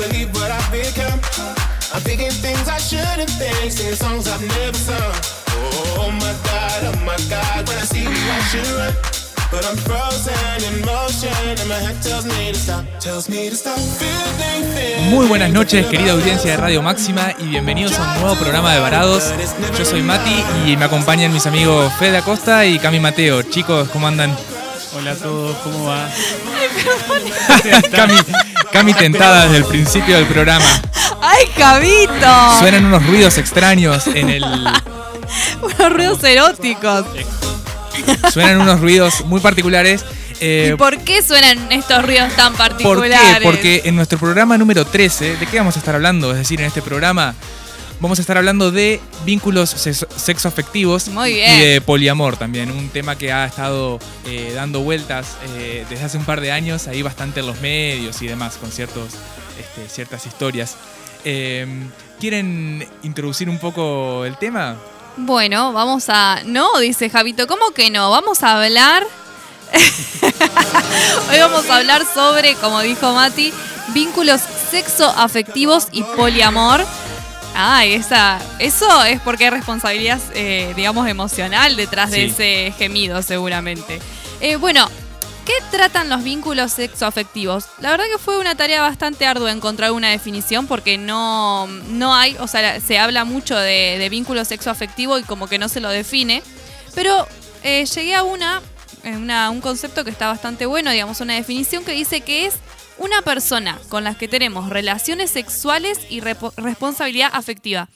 Believe what I've become. I'm thinking things I shouldn't think, singing songs I've never sung. Oh my god, oh my god, when I see you I should run. But I'm frozen in motion and my head tells me to stop, tells me to stop. Feeling, feeling, Muy buenas noches, querida audiencia de Radio Máxima, y bienvenidos a un nuevo programa de Varados. Yo soy Mati y me acompañan mis amigos Fede Acosta y Cami Mateo. Chicos, ¿cómo andan? Hola a todos, ¿cómo va? Cami, Cami tentada desde el principio del programa. ¡Ay, Cabito! Suenan unos ruidos extraños en el. Unos ruidos eróticos. Suenan unos ruidos muy particulares. eh, ¿Y por qué suenan estos ruidos tan ¿Por particulares? qué? Porque en nuestro programa número 13, ¿de qué vamos a estar hablando? Es decir, en este programa vamos a estar hablando de vínculos sexo- sexoafectivos Muy y de poliamor también, un tema que ha estado eh, dando vueltas eh, desde hace un par de años, ahí bastante en los medios y demás, con ciertos, este, ciertas historias. Eh, ¿Quieren introducir un poco el tema? Bueno, vamos a... No, dice Javito, ¿cómo que no? Vamos a hablar... Hoy vamos a hablar sobre, como dijo Mati, vínculos sexoafectivos y poliamor. Ay, esa, eso es porque hay responsabilidad, eh, digamos, emocional detrás de ese gemido, seguramente. Eh, bueno, ¿qué tratan los vínculos sexoafectivos? La verdad que fue una tarea bastante ardua encontrar una definición porque no, no hay, o sea, se habla mucho de, de vínculo sexoafectivo y como que no se lo define. Pero eh, llegué a una, eh, una- un concepto que está bastante bueno, digamos, una definición que dice que es una persona con la que tenemos relaciones sexuales y responsabilidad afectiva.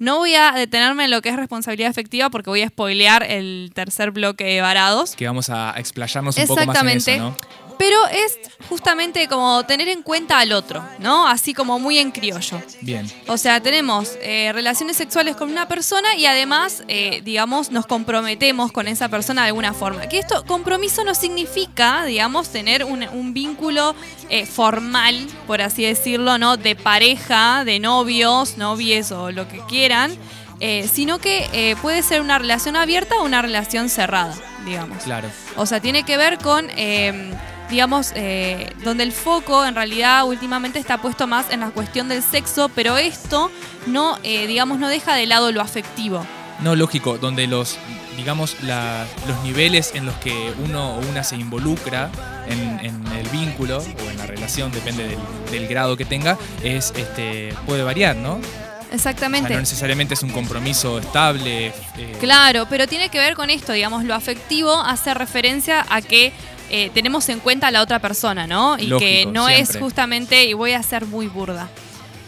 No voy a detenerme en lo que es responsabilidad afectiva porque voy a spoilear el tercer bloque de varados. Que vamos a explayarnos un poco más en eso, ¿no? Pero es justamente como tener en cuenta al otro, ¿no? Así como muy en criollo. Bien. O sea, tenemos eh, relaciones sexuales con una persona y además, eh, digamos, nos comprometemos con esa persona de alguna forma. Que esto, compromiso no significa, digamos, tener un, un vínculo eh, formal, por así decirlo, ¿no? De pareja, de novios, novies o lo que quieran. eh, sino que eh, puede ser una relación abierta o una relación cerrada, digamos. Claro. O sea, tiene que ver con, eh, digamos, eh, donde el foco en realidad últimamente está puesto más en la cuestión del sexo, pero esto no, eh, digamos, no deja de lado lo afectivo. No, lógico, donde los, digamos, la- los niveles en los que uno o una se involucra en, en el vínculo o en la relación, depende del, del grado que tenga, es este puede variar, ¿no? O sea, Exactamente. no necesariamente es un compromiso estable. eh, Claro, pero tiene que ver con esto, digamos, lo afectivo hace referencia a que eh, tenemos en cuenta a la otra persona, ¿no? Y que no es justamente, y voy a ser muy burda,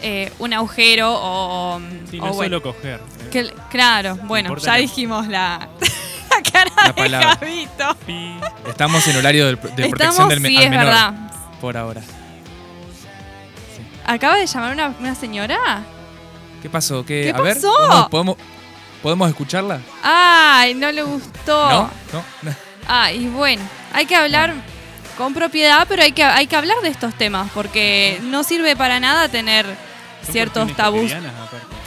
eh, un agujero o... Sí, o no es bueno, solo coger. ¿eh? que- claro, bueno, importa ya la- dijimos la, la cara La de palabra. Javito. Estamos en horario de, de protección del sí, al es menor. verdad. Por ahora. ¿Acaba de llamar una, una señora? ¿Qué pasó? ¿Qué, ¿Qué a ver, pasó? ¿podemos, podemos, podemos escucharla? Ay, no le gustó. ¿No? ¿No? no. Ay, bueno, hay que hablar con propiedad, pero hay que, hay que hablar de estos temas, porque no sirve para nada tener ciertos tabús.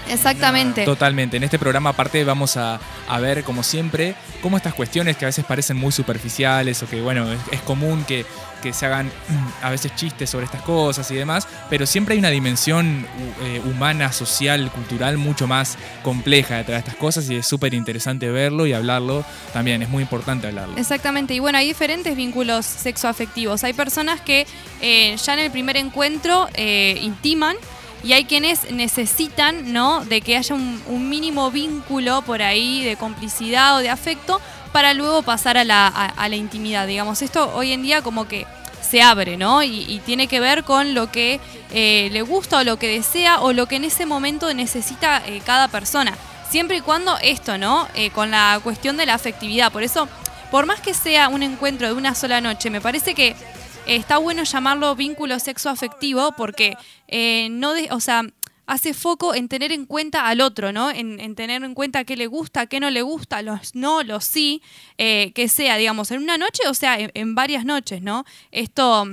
Exactamente. Totalmente. En este programa aparte vamos a, a ver, como siempre, cómo estas cuestiones que a veces parecen muy superficiales o que, bueno, es, es común que, que se hagan a veces chistes sobre estas cosas y demás, pero siempre hay una dimensión hu- eh, humana, social, cultural mucho más compleja detrás de estas cosas y es súper interesante verlo y hablarlo también. Es muy importante hablarlo. Exactamente, y bueno, hay diferentes vínculos sexoafectivos. Hay personas que eh, ya en el primer encuentro eh, intiman y hay quienes necesitan, ¿no? De que haya un, mínimo vínculo por ahí de complicidad o de afecto para luego pasar a la, a- la intimidad, digamos. Esto hoy en día como que se abre, ¿no? Y, tiene que ver con lo que eh, le gusta o lo que desea o lo que en ese momento necesita eh, cada persona. Siempre y cuando esto, ¿no? Eh, con la cuestión de la afectividad. Por eso, por más que sea un encuentro de una sola noche, me parece que está bueno llamarlo vínculo sexoafectivo porque eh, no, de- o sea, hace foco en tener en cuenta al otro, ¿no? En, en tener en cuenta qué le gusta, qué no le gusta, los no, los sí, eh, que sea, digamos, en una noche o sea, en, en varias noches, ¿no? Esto,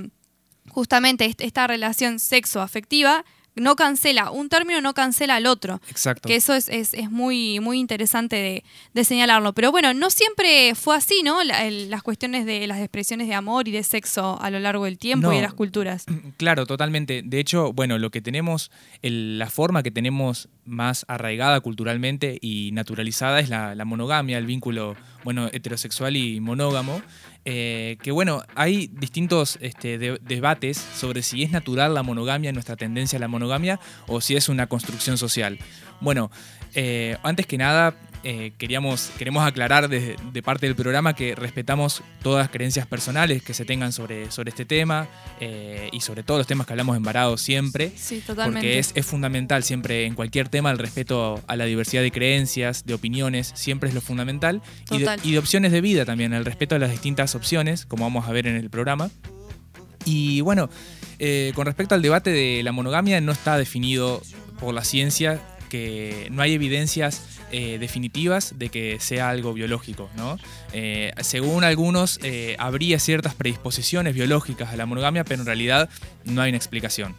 justamente, est- esta relación sexoafectiva no cancela, un término no cancela al otro. Exacto. Que eso es, es- es muy, muy interesante de, de señalarlo. Pero bueno, no siempre fue así, ¿no? La- el- las cuestiones de las expresiones de amor y de sexo a lo largo del tiempo y de las culturas. Claro, totalmente. De hecho, bueno, lo que tenemos, el- la forma que tenemos más arraigada culturalmente y naturalizada es la, la monogamia, el vínculo, bueno, heterosexual y monógamo. Eh, que bueno, hay distintos este, de- debates sobre si es natural la monogamia, nuestra tendencia a la monogamia, o si es una construcción social. Bueno, eh, antes que nada, eh, queríamos, queremos aclarar de, de parte del programa que respetamos todas las creencias personales que se tengan sobre, sobre este tema eh, y sobre todos los temas que hablamos en Varado siempre. Sí, totalmente. Porque es, es fundamental siempre en cualquier tema el respeto a la diversidad de creencias, de opiniones, siempre es lo fundamental. Y de, y de opciones de vida también, el respeto a las distintas opciones, como vamos a ver en el programa. Y bueno, eh, con respecto al debate de la monogamia, no está definido por la ciencia, que no hay evidencias eh, definitivas de que sea algo biológico, ¿no? Eh, según algunos, eh, habría ciertas predisposiciones biológicas a la monogamia, pero en realidad no hay una explicación.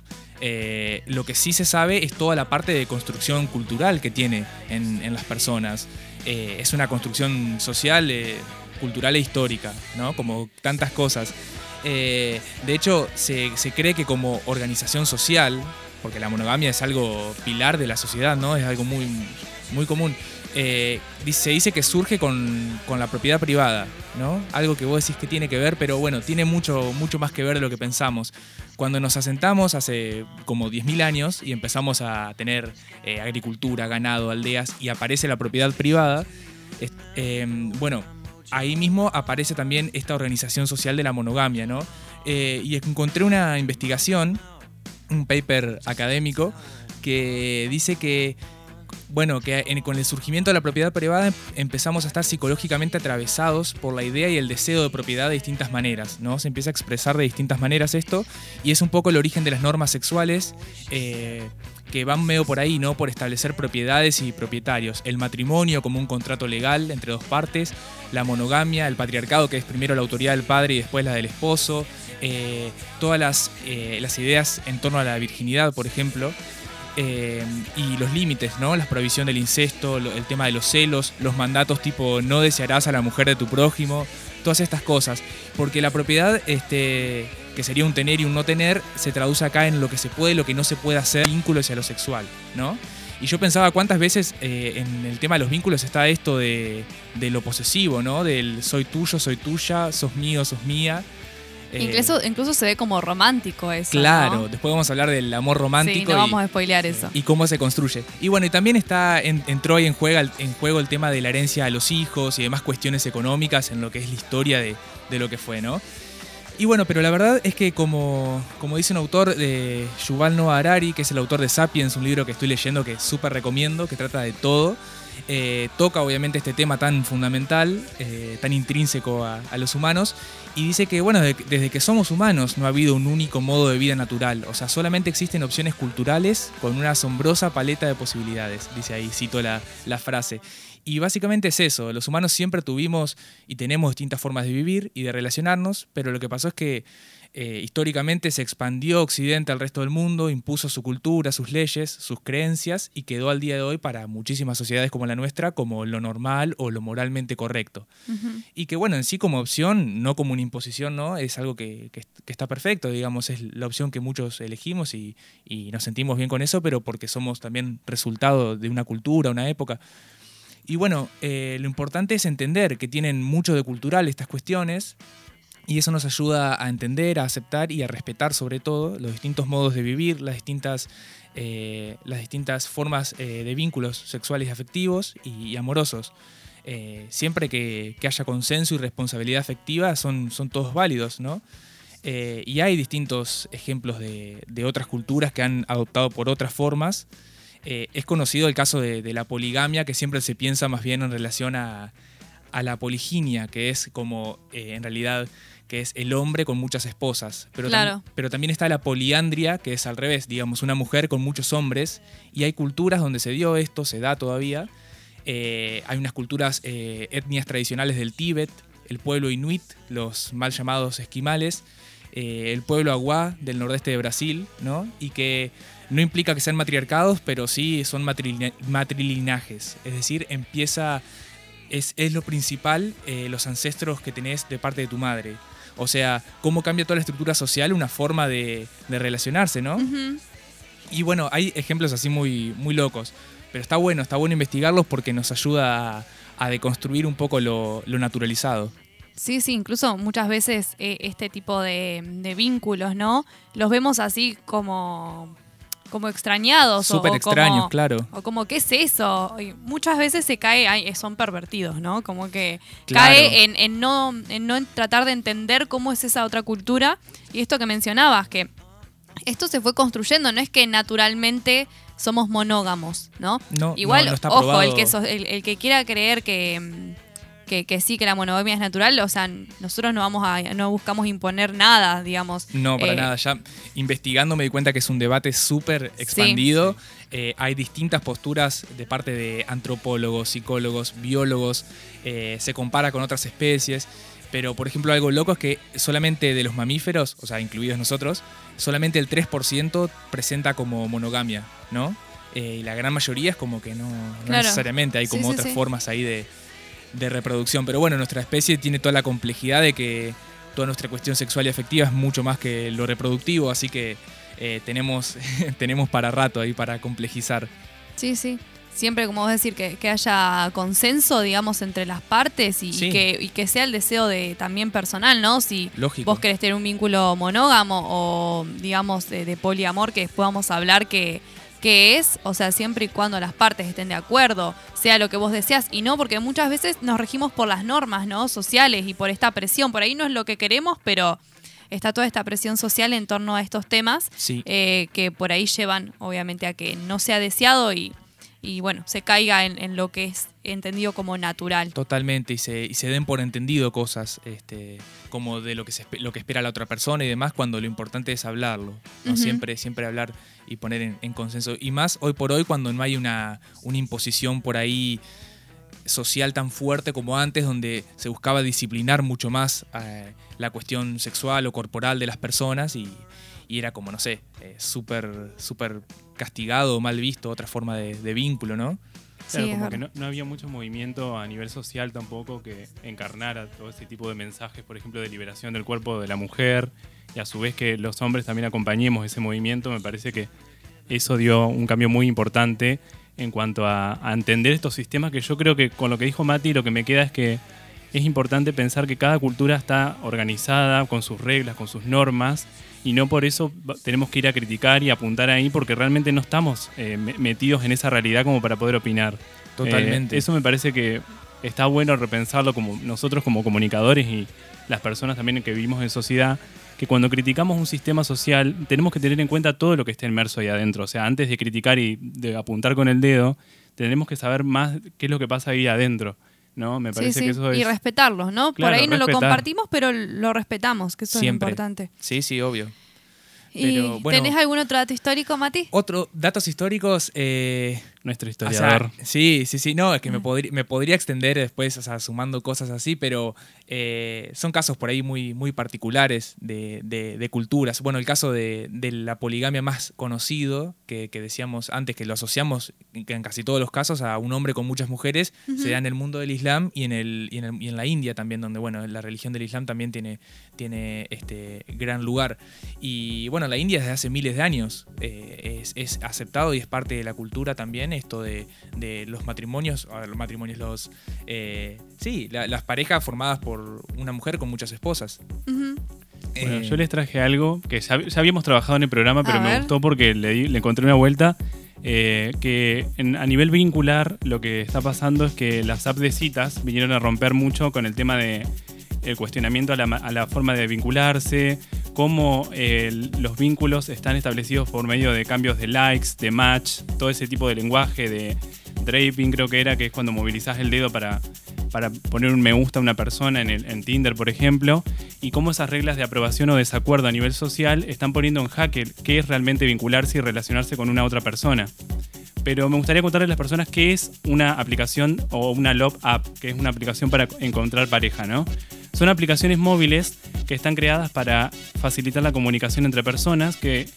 Lo que sí se sabe es toda la parte de construcción cultural que tiene en, las personas. Es una construcción social, cultural e histórica, ¿no? Como tantas cosas. De hecho, se, se cree que como organización social, porque la monogamia es algo pilar de la sociedad, ¿no? Es algo muy, muy común. eh, se dice que surge con, con la propiedad privada, ¿no? Algo que vos decís que tiene que ver, pero bueno, tiene mucho, mucho más que ver de lo que pensamos. Cuando nos asentamos hace como 10.000 años y empezamos a tener eh, agricultura, ganado, aldeas y aparece la propiedad privada, eh, bueno, ahí mismo aparece también esta organización social de la monogamia, ¿no? Eh, y encontré una investigación, un paper académico, que dice que, bueno, que con el surgimiento de la propiedad privada em- empezamos a estar psicológicamente atravesados por la idea y el deseo de propiedad de distintas maneras, ¿no? Se empieza a expresar de distintas maneras esto, y es un poco el origen de las normas sexuales. eh, que van medio por ahí, ¿no? Por establecer propiedades y propietarios. El matrimonio como un contrato legal entre dos partes, la monogamia, el patriarcado, que es primero la autoridad del padre y después la del esposo, eh, todas las, eh, las ideas en torno a la virginidad, por ejemplo, eh, y los límites, ¿no? La prohibición del incesto, el tema de los celos, los mandatos tipo no desearás a la mujer de tu prójimo, todas estas cosas. Porque la propiedad, este, que sería un tener y un no tener, se traduce acá en lo que se puede y lo que no se puede hacer, vínculos hacia lo sexual, ¿no? Y yo pensaba cuántas veces eh, en el tema de los vínculos está esto de, de lo posesivo, ¿no? Del soy tuyo, soy tuya, sos mío, sos mía. Eh, incluso, incluso se ve como romántico eso. Claro, ¿no? después vamos a hablar del amor Sí, romántico y, vamos a spoilear eso. y cómo se construye. Y bueno, y también está en- entró ahí en, juega, en juego el tema de la herencia a los hijos y demás cuestiones económicas en lo que es la historia de, de lo que fue, ¿no? Y bueno, pero la verdad es que como, como dice un autor de Yuval Noah Harari, que es el autor de Sapiens, un libro que estoy leyendo que súper recomiendo, que trata de todo, eh, toca obviamente este tema tan fundamental, eh, tan intrínseco a, los humanos, y dice que, bueno, de- desde que somos humanos no ha habido un único modo de vida natural, o sea, solamente existen opciones culturales con una asombrosa paleta de posibilidades, dice ahí, cito la, la frase. Y básicamente es eso, los humanos siempre tuvimos y tenemos distintas formas de vivir y de relacionarnos, pero lo que pasó es que eh, históricamente se expandió Occidente al resto del mundo, impuso su cultura, sus leyes, sus creencias y quedó al día de hoy para muchísimas sociedades como la nuestra como lo normal o lo moralmente correcto. Y que bueno, en sí como opción, no como una imposición, ¿no? Es algo que, que- que está perfecto, digamos, es la opción que muchos elegimos y, y nos sentimos bien con eso, pero porque somos también resultado de una cultura, una época. Y bueno, eh, lo importante es entender que tienen mucho de cultural estas cuestiones y eso nos ayuda a entender, a aceptar y a respetar sobre todo los distintos modos de vivir, las distintas, eh, las distintas formas eh, de vínculos sexuales y afectivos y, amorosos. Eh, siempre que, haya consenso y responsabilidad afectiva son, son todos válidos, ¿no? Y hay distintos ejemplos de, de otras culturas que han adoptado por otras formas. Es conocido el caso de, de la poligamia, que siempre se piensa más bien en relación a, a la poliginia, que es como en realidad que es el hombre con muchas esposas. Pero, tam- pero también está la poliandria, que es al revés, digamos, una mujer con muchos hombres. Y hay culturas donde se dio esto, se da todavía. Eh, hay unas culturas, eh, etnias tradicionales del Tíbet, el pueblo inuit, los mal llamados esquimales, eh, el pueblo aguá del nordeste de Brasil, ¿no? Y que no implica que sean matriarcados, pero sí son matrili- matrilinajes. Es decir, empieza, es, es lo principal, los ancestros que tenés de parte de tu madre. O sea, cómo cambia toda la estructura social una forma de, de relacionarse, ¿no? Y bueno, hay ejemplos así muy, muy locos. Pero está bueno, está bueno investigarlos porque nos ayuda a, a deconstruir un poco lo, lo naturalizado. Sí, sí, incluso muchas veces eh, este tipo de, de vínculos, ¿no? Los vemos así como, como extrañados. o- Súper o extraños, como- claro. O como, ¿qué es eso? Y muchas veces se cae, ay, son pervertidos, ¿no? Como que Claro. cae en, en no, en no tratar de entender cómo es esa otra cultura. Y esto que mencionabas, que esto se fue construyendo, no es que naturalmente somos monógamos, ¿no? No, Igual, no, no está ojo, el que, el que quiera creer que, mm, que, que sí, que la monogamia es natural, o sea, nosotros no vamos a, no buscamos imponer nada, digamos. No, para Eh, nada. Ya investigando me di cuenta que es un debate súper expandido. Eh, hay distintas posturas de parte de antropólogos, psicólogos, biólogos. eh, se compara con otras especies. Pero, por ejemplo, algo loco es que solamente de los mamíferos, o sea, incluidos nosotros, solamente el 3% presenta como monogamia, ¿no? Eh, y la gran mayoría es como que no, necesariamente. Hay Sí, como sí, otras sí. formas ahí de, de reproducción. Pero bueno, nuestra especie tiene toda la complejidad de que toda nuestra cuestión sexual y afectiva es mucho más que lo reproductivo, así que eh, tenemos, tenemos para rato ahí para complejizar. Sí, sí. Siempre, como vos decir, que, que haya consenso, digamos, entre las partes y, Sí. y que, y que sea el deseo de también personal, ¿no? Si Lógico. vos querés tener un vínculo monógamo o, digamos, de, de poliamor, que después vamos a hablar que, que es, o sea, siempre y cuando las partes estén de acuerdo, sea lo que vos deseas, y no, porque muchas veces nos regimos por las normas, ¿no? Sociales y por esta presión. Por ahí no es lo que queremos, pero está toda esta presión social en torno a estos temas Sí. eh, que por ahí llevan, obviamente, a que no sea deseado y, y bueno, se caiga en, en lo que es entendido como natural. Totalmente, y se, y se den por entendido cosas este, como de lo que, se, lo que espera la otra persona y demás, cuando lo importante es hablarlo. ¿no? Siempre, siempre hablar y poner en, en consenso. Y más hoy por hoy, cuando no hay una, una imposición por ahí social tan fuerte como antes, donde se buscaba disciplinar mucho más eh, la cuestión sexual o corporal de las personas y, y era como, no sé, eh, súper súper castigado o mal visto, otra forma de, de vínculo, ¿no? Claro, Sí, como que no, no había mucho movimiento a nivel social tampoco que encarnara todo ese tipo de mensajes, por ejemplo, de liberación del cuerpo de la mujer y a su vez que los hombres también acompañemos ese movimiento. Me parece que eso dio un cambio muy importante en cuanto a, a entender estos sistemas que yo creo que con lo que dijo Mati lo que me queda es que es importante pensar que cada cultura está organizada con sus reglas, con sus normas y no por eso tenemos que ir a criticar y apuntar ahí porque realmente no estamos eh, me- metidos en esa realidad como para poder opinar. Totalmente. Eh, eso me parece que está bueno repensarlo como nosotros como comunicadores y las personas también que vivimos en sociedad, que cuando criticamos un sistema social tenemos que tener en cuenta todo lo que está inmerso ahí adentro. O sea, antes de criticar y de apuntar con el dedo, tenemos que saber más qué es lo que pasa ahí adentro. ¿No? Me parece sí, que eso es... Y respetarlos, ¿no? Por ahí no lo compartimos, pero lo respetamos, que eso Siempre. es lo importante. Sí, sí, obvio. ¿Y Pero, bueno. tenés algún otro dato histórico, Mati? Otro, datos históricos, eh, nuestro O historiador. sea, sí, sí, sí. No, es que me, podri- me podría extender después, o sea, sumando cosas así, pero eh, son casos por ahí muy, muy particulares de, de- de culturas. Bueno, el caso de, de la poligamia más conocido, que, que decíamos antes, que lo asociamos en casi todos los casos a un hombre con muchas mujeres, se da en el mundo del Islam y en, el, y en, el- y en la India también, donde, bueno, la religión del Islam también tiene, tiene este gran lugar. Y bueno, la India desde hace miles de años eh, es, es aceptado y es parte de la cultura también esto de, de los matrimonios, a ver, los matrimonios, los... eh, sí, la- las parejas formadas por una mujer con muchas esposas. Bueno, Eh, yo les traje algo que ya, ya habíamos trabajado en el programa, pero A me ver. gustó porque le, di- le encontré una vuelta. eh, que en- a nivel vincular lo que está pasando es que las apps de citas vinieron a romper mucho con el tema de el cuestionamiento a la, forma de vincularse, cómo eh, los vínculos están establecidos por medio de cambios de likes, de match, todo ese tipo de lenguaje de draping creo que era, que es cuando movilizás el dedo para, para poner un me gusta a una persona en, en Tinder, por ejemplo, y cómo esas reglas de aprobación o desacuerdo a nivel social están poniendo en jaque qué es realmente vincularse y relacionarse con una otra persona. Pero me gustaría contarle a las personas qué es una aplicación o una Love App, que es una aplicación para encontrar pareja, ¿no? Son aplicaciones móviles que están creadas para facilitar la comunicación entre personas que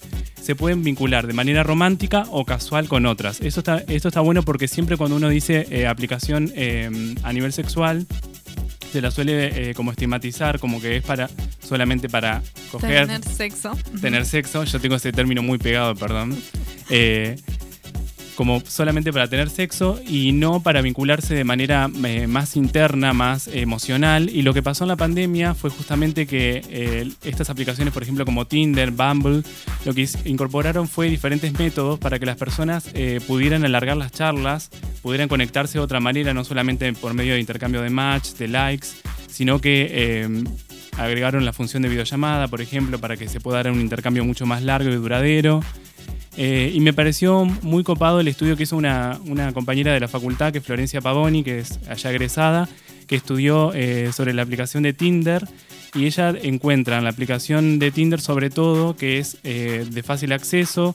se pueden vincular de manera romántica o casual con otras. Esto está, esto está bueno porque siempre cuando uno dice eh, aplicación eh, a nivel sexual, se la suele eh, como estigmatizar, como que es para solamente para coger, Tener sexo. Tener sexo. Yo tengo ese término muy pegado, perdón. Eh, como solamente para tener sexo y no para vincularse de manera eh, más interna, más emocional. Y lo que pasó en la pandemia fue justamente que eh, estas aplicaciones, por ejemplo, como Tinder, Bumble, lo que incorporaron fue diferentes métodos para que las personas eh, pudieran alargar las charlas, pudieran conectarse de otra manera, no solamente por medio de intercambio de match, de likes, sino que agregaron la función de videollamada, por ejemplo, para que se pueda dar un intercambio mucho más largo y duradero. Eh, y me pareció muy copado el estudio que hizo una, una compañera de la facultad, que es Florencia Pavoni, que es allá egresada, que estudió eh, sobre la aplicación de Tinder. Y ella encuentra en la aplicación de Tinder sobre todo que es eh, de fácil acceso,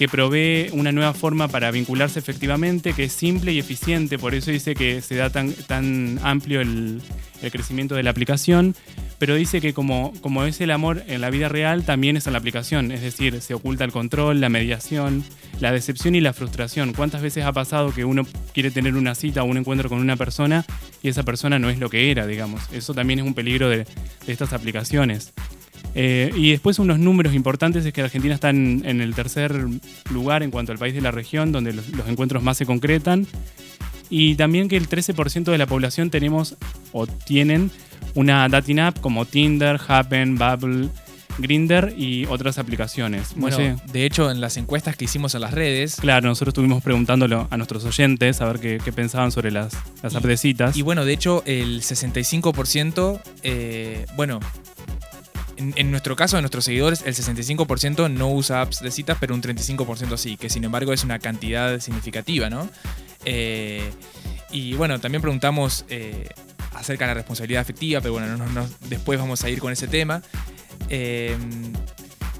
que provee una nueva forma para vincularse efectivamente, que es simple y eficiente, por eso dice que se da tan, tan amplio el, el crecimiento de la aplicación, pero dice que como, como es el amor en la vida real, también es en la aplicación, es decir, se oculta el control, la mediación, la decepción y la frustración. ¿Cuántas veces ha pasado que uno quiere tener una cita o un encuentro con una persona y esa persona no es lo que era, digamos? Eso también es un peligro de, de estas aplicaciones. Eh, y después unos números importantes es que Argentina está en, en el tercer lugar en cuanto al país de la región, donde los, los encuentros más se concretan. Y también que el 13% de la población tenemos o tienen una dating app como Tinder, Happen, Bubble, Grinder y otras aplicaciones. Bueno, de hecho, en las encuestas que hicimos en las redes, claro, nosotros estuvimos preguntándolo a nuestros oyentes a ver qué, qué pensaban sobre las, las apps de citas. Y bueno, de hecho, el 65%, eh, bueno, en, nuestro caso, de nuestros seguidores, el 65% no usa apps de citas, pero un 35% sí, que sin embargo es una cantidad significativa, ¿no? Eh, y bueno, también preguntamos eh, acerca de la responsabilidad afectiva, pero bueno, no, no- no- después vamos a ir con ese tema. Eh,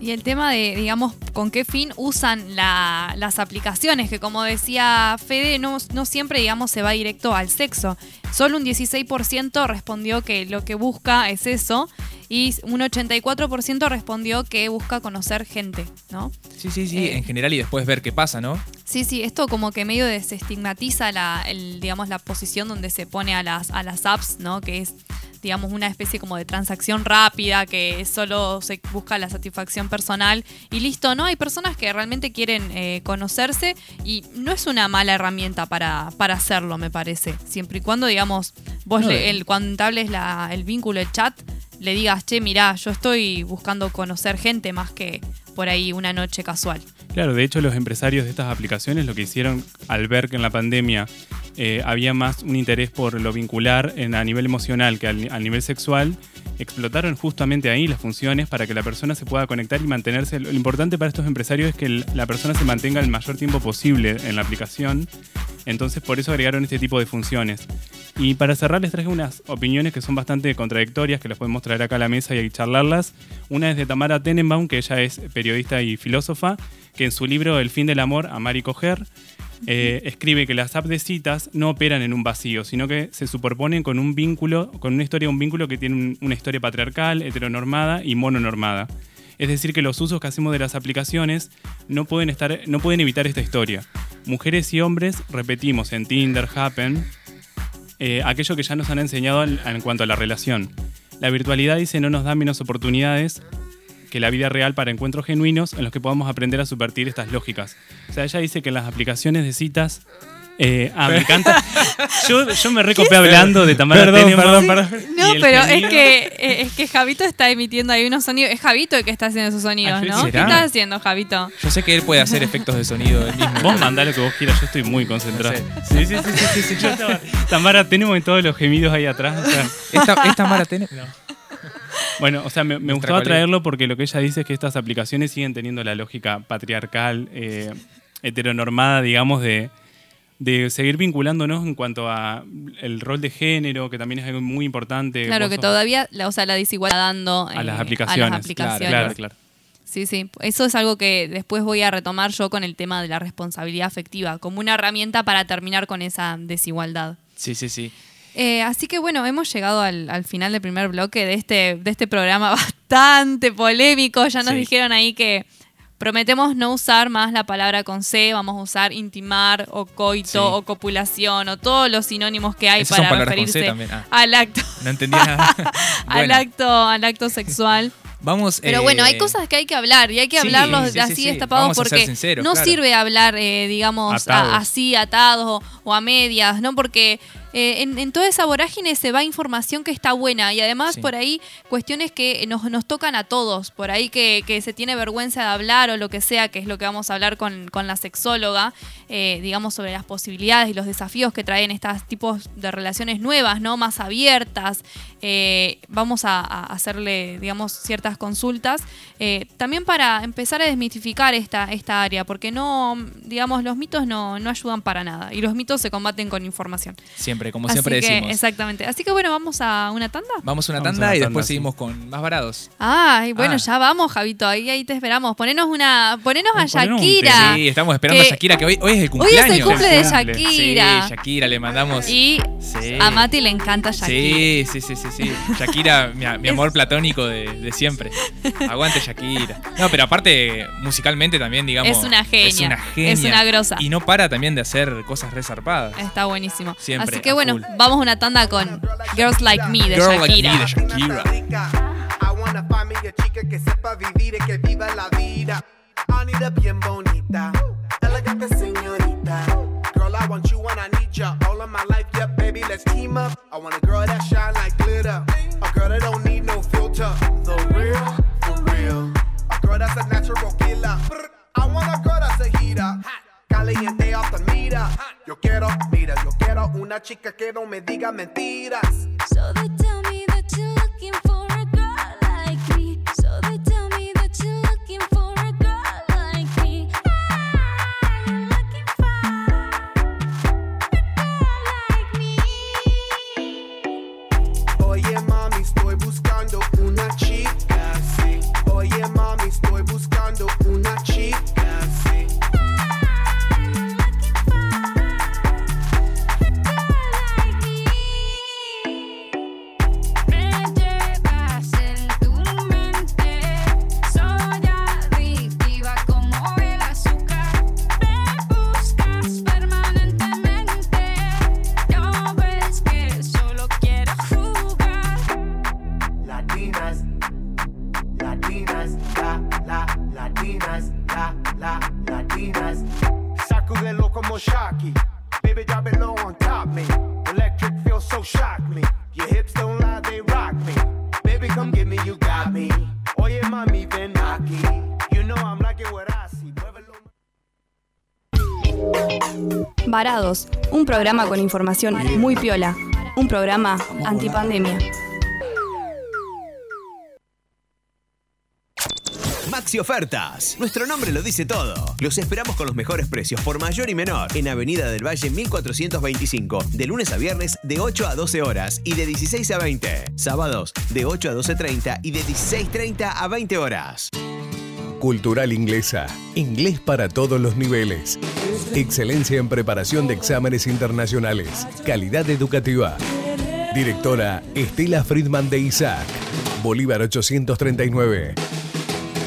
Y el tema de, digamos, con qué fin usan la- las aplicaciones, que como decía Fede, no, no siempre, digamos, se va directo al sexo. Solo un 16% respondió que lo que busca es eso y un 84% respondió que busca conocer gente, ¿no? sí, sí, sí, Eh. en general y después ver qué pasa, ¿no? Sí, sí, esto como que medio desestigmatiza la, el, digamos, la posición donde se pone a las, a las apps, ¿no? Que es, digamos, una especie como de transacción rápida, que solo se busca la satisfacción personal y listo, ¿no? Hay personas que realmente quieren eh, conocerse y no es una mala herramienta para, para hacerlo, me parece. Siempre y cuando, digamos, vos No, le- el, cuando entables la- el vínculo, el chat, le digas, che, mirá, yo estoy buscando conocer gente más que por ahí una noche casual. Claro, de hecho los empresarios de estas aplicaciones lo que hicieron al ver que en la pandemia eh, había más un interés por lo vincular en, a nivel emocional que al, al nivel sexual, explotaron justamente ahí las funciones para que la persona se pueda conectar y mantenerse. Lo importante para estos empresarios es que la persona se mantenga el mayor tiempo posible en la aplicación, entonces por eso agregaron este tipo de funciones. Y para cerrar les traje unas opiniones que son bastante contradictorias, que las podemos traer acá a la mesa y charlarlas. Una es de Tamara Tenenbaum, que ella es periodista y filósofa, que en su libro El fin del amor, amar y coger, eh, escribe que las apps de citas no operan en un vacío, sino que se superponen con un vínculo, con una historia, un vínculo que tiene un- una historia patriarcal, heteronormada y mononormada. Es decir, que los usos que hacemos de las aplicaciones no pueden, estar, no pueden evitar esta historia. Mujeres y hombres repetimos en Tinder, Happen, eh, aquello que ya nos han enseñado en, en cuanto a la relación. La virtualidad dice no nos da menos oportunidades que la vida real para encuentros genuinos en los que podamos aprender a subvertir estas lógicas. O sea, ella dice que en las aplicaciones de citas... eh, ah, me encanta. Yo, yo me recopé hablando de Tamara Perdón, Tenenbaum perdón, No, pero es que, eh, es que Javito está emitiendo ahí unos sonidos. Es Javito el que está haciendo esos sonidos, ¿no? ¿Qué estás haciendo, Javito? Yo sé que él puede hacer efectos de sonido él mismo. Vos mandá lo que vos quieras, yo estoy muy concentrado. No Sí, sí, sí, sí, sí, sí, yo estaba- Tamara, tenemos todos los gemidos ahí atrás. o sea, Esta, esta Mara tiene. Bueno, o sea, me, gustaba colega. traerlo porque lo que ella dice es que estas aplicaciones siguen teniendo la lógica patriarcal, eh, heteronormada, digamos, de, de seguir vinculándonos en cuanto a el rol de género, que también es algo muy importante. Claro, que todavía, la, o sea, la desigualdad dando a las eh, aplicaciones. a las aplicaciones. Claro, claro. Sí, sí. Eso es algo que después voy a retomar yo con el tema de la responsabilidad afectiva, como una herramienta para terminar con esa desigualdad. Sí, sí, sí. Eh, así que bueno, hemos llegado al, al final del primer bloque de este, de este programa bastante polémico. Ya nos Sí. dijeron ahí que prometemos no usar más la palabra con C, vamos a usar intimar o coito Sí. o copulación o todos los sinónimos que hay Esas para referirse ah. al acto. No entendí nada. Al Bueno, acto, al acto sexual. Vamos. Pero eh, bueno, hay cosas que hay que hablar y hay que sí, hablarlos sí, sí, así sí. destapados porque sinceros, no claro. sirve hablar, eh, digamos, a- así atados o, o a medias, ¿no? Porque eh, en, en toda esa vorágine se va información que está buena y además Sí. por ahí cuestiones que nos, nos tocan a todos, por ahí que, que se tiene vergüenza de hablar o lo que sea, que es lo que vamos a hablar con, con la sexóloga, eh, digamos, sobre las posibilidades y los desafíos que traen estos tipos de relaciones nuevas, ¿no? Más abiertas. Eh, vamos a, a hacerle, digamos, ciertas consultas. eh, también para empezar a desmitificar esta, esta área, porque no, digamos, los mitos no, no ayudan para nada. Y los mitos se combaten con información. Siempre, como Así siempre que, decimos. Exactamente. Así que bueno, vamos a una tanda. Vamos a una Vamos a tanda una y tanda, después sí. seguimos con más varados. Ay, bueno, Ah. ya vamos, Javito. Ahí, ahí te esperamos. Ponenos una. Ponenos a Shakira. Sí, estamos esperando que- a Shakira, que hoy, hoy es el Hoy cumpleaños. es el cumple de Es el cumple. Shakira. Sí, Shakira, le mandamos. Y Sí. a Mati le encanta Shakira. Sí, sí, sí, sí, sí. Shakira, mi, mi amor platónico de, de siempre. Aguante Shakira. No, pero aparte, musicalmente también, digamos. Es una genia. Es una genia. Es una grosa. Y no para también de hacer cosas resarpadas. Está buenísimo. Siempre, Así que bueno, vamos a una tanda con Girls Like Me de Girl Like Shakira. Me de Shakira. I chica que sepa vivir y que viva la vida. Anita bien bonita, elegante señorita. Girl, I want you and I need ya all of my life. Yeah, baby, let's team up. I want a girl that shine like glitter, a girl that don't need no filter. The real, for real. A girl that's a natural killer. I want a girl that's a heater. Caliente the meter. Yo quiero, mira, yo quiero una chica que no me diga mentiras. So they tell Baby, drop it low on top me. Electric feels so shock me. Your hips don't lie, they rock me. Baby, come get me, you got me. Oye, mami, ven aquí. You know I'm like it what I see. Muévelo. Varados, un programa con información muy piola. Un programa antipandemia. Maxi Ofertas. Nuestro nombre lo dice todo. Los esperamos con los mejores precios por mayor y menor en Avenida del Valle 1425, de lunes a viernes de 8 a 12 horas y de 16 a 20. Sábados de 8 a 12.30 y de 16.30 a 20 horas. Cultural Inglesa. Inglés para todos los niveles. Excelencia en preparación de exámenes internacionales. Calidad educativa. Directora Estela Friedman de Isaac. Bolívar 839.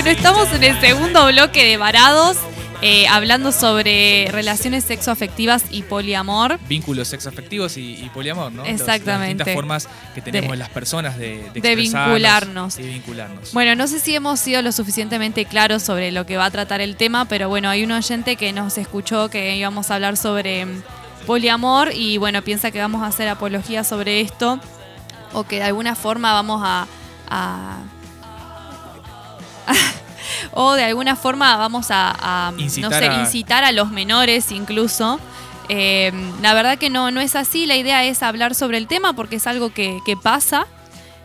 Bueno, estamos en el segundo bloque de Varados, eh, hablando sobre relaciones sexoafectivas y poliamor. Vínculos sexoafectivos y, y poliamor, ¿no? Los- Exactamente. Las distintas formas que tenemos De- las personas de, de, de vincularnos. y vincularnos. Bueno, no sé si hemos sido lo suficientemente claros sobre lo que va a tratar el tema, pero bueno, hay un oyente que nos escuchó que íbamos a hablar sobre mm, poliamor y bueno, piensa que vamos a hacer apología sobre esto o que de alguna forma vamos a... a- o de alguna forma vamos a, a, no Incitar sé, a- incitar a los menores incluso. Eh, la verdad que no, no es así, la idea es hablar sobre el tema porque es algo que, que pasa,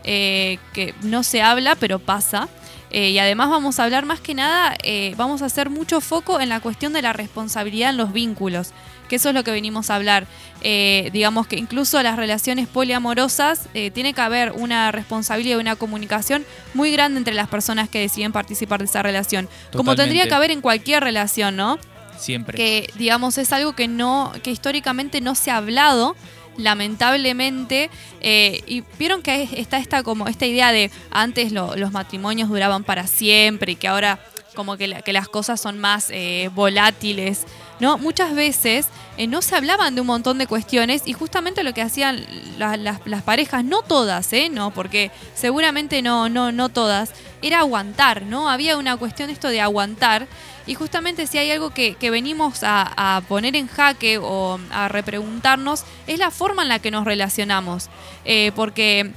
eh, que no se habla, pero pasa. Eh, y además vamos a hablar más que nada, vamos a hacer mucho foco en la cuestión de la responsabilidad en los vínculos, que eso es lo que venimos a hablar. Eh, digamos que incluso las relaciones poliamorosas eh, tiene que haber una responsabilidad y una comunicación muy grande entre las personas que deciden participar de esa relación, como tendría que haber en cualquier relación, ¿no? Siempre. que digamos es algo que no que históricamente no se ha hablado lamentablemente eh, y vieron que es- está esta como esta idea de antes lo- los matrimonios duraban para siempre y que ahora como que, la- que las cosas son más eh, volátiles no muchas veces eh, no se hablaban de un montón de cuestiones y justamente lo que hacían la- las, parejas no todas eh no porque seguramente no no no todas era aguantar no había una cuestión esto de aguantar y justamente si hay algo que, que venimos a, a poner en jaque o a repreguntarnos es la forma en la que nos relacionamos. Eh, porque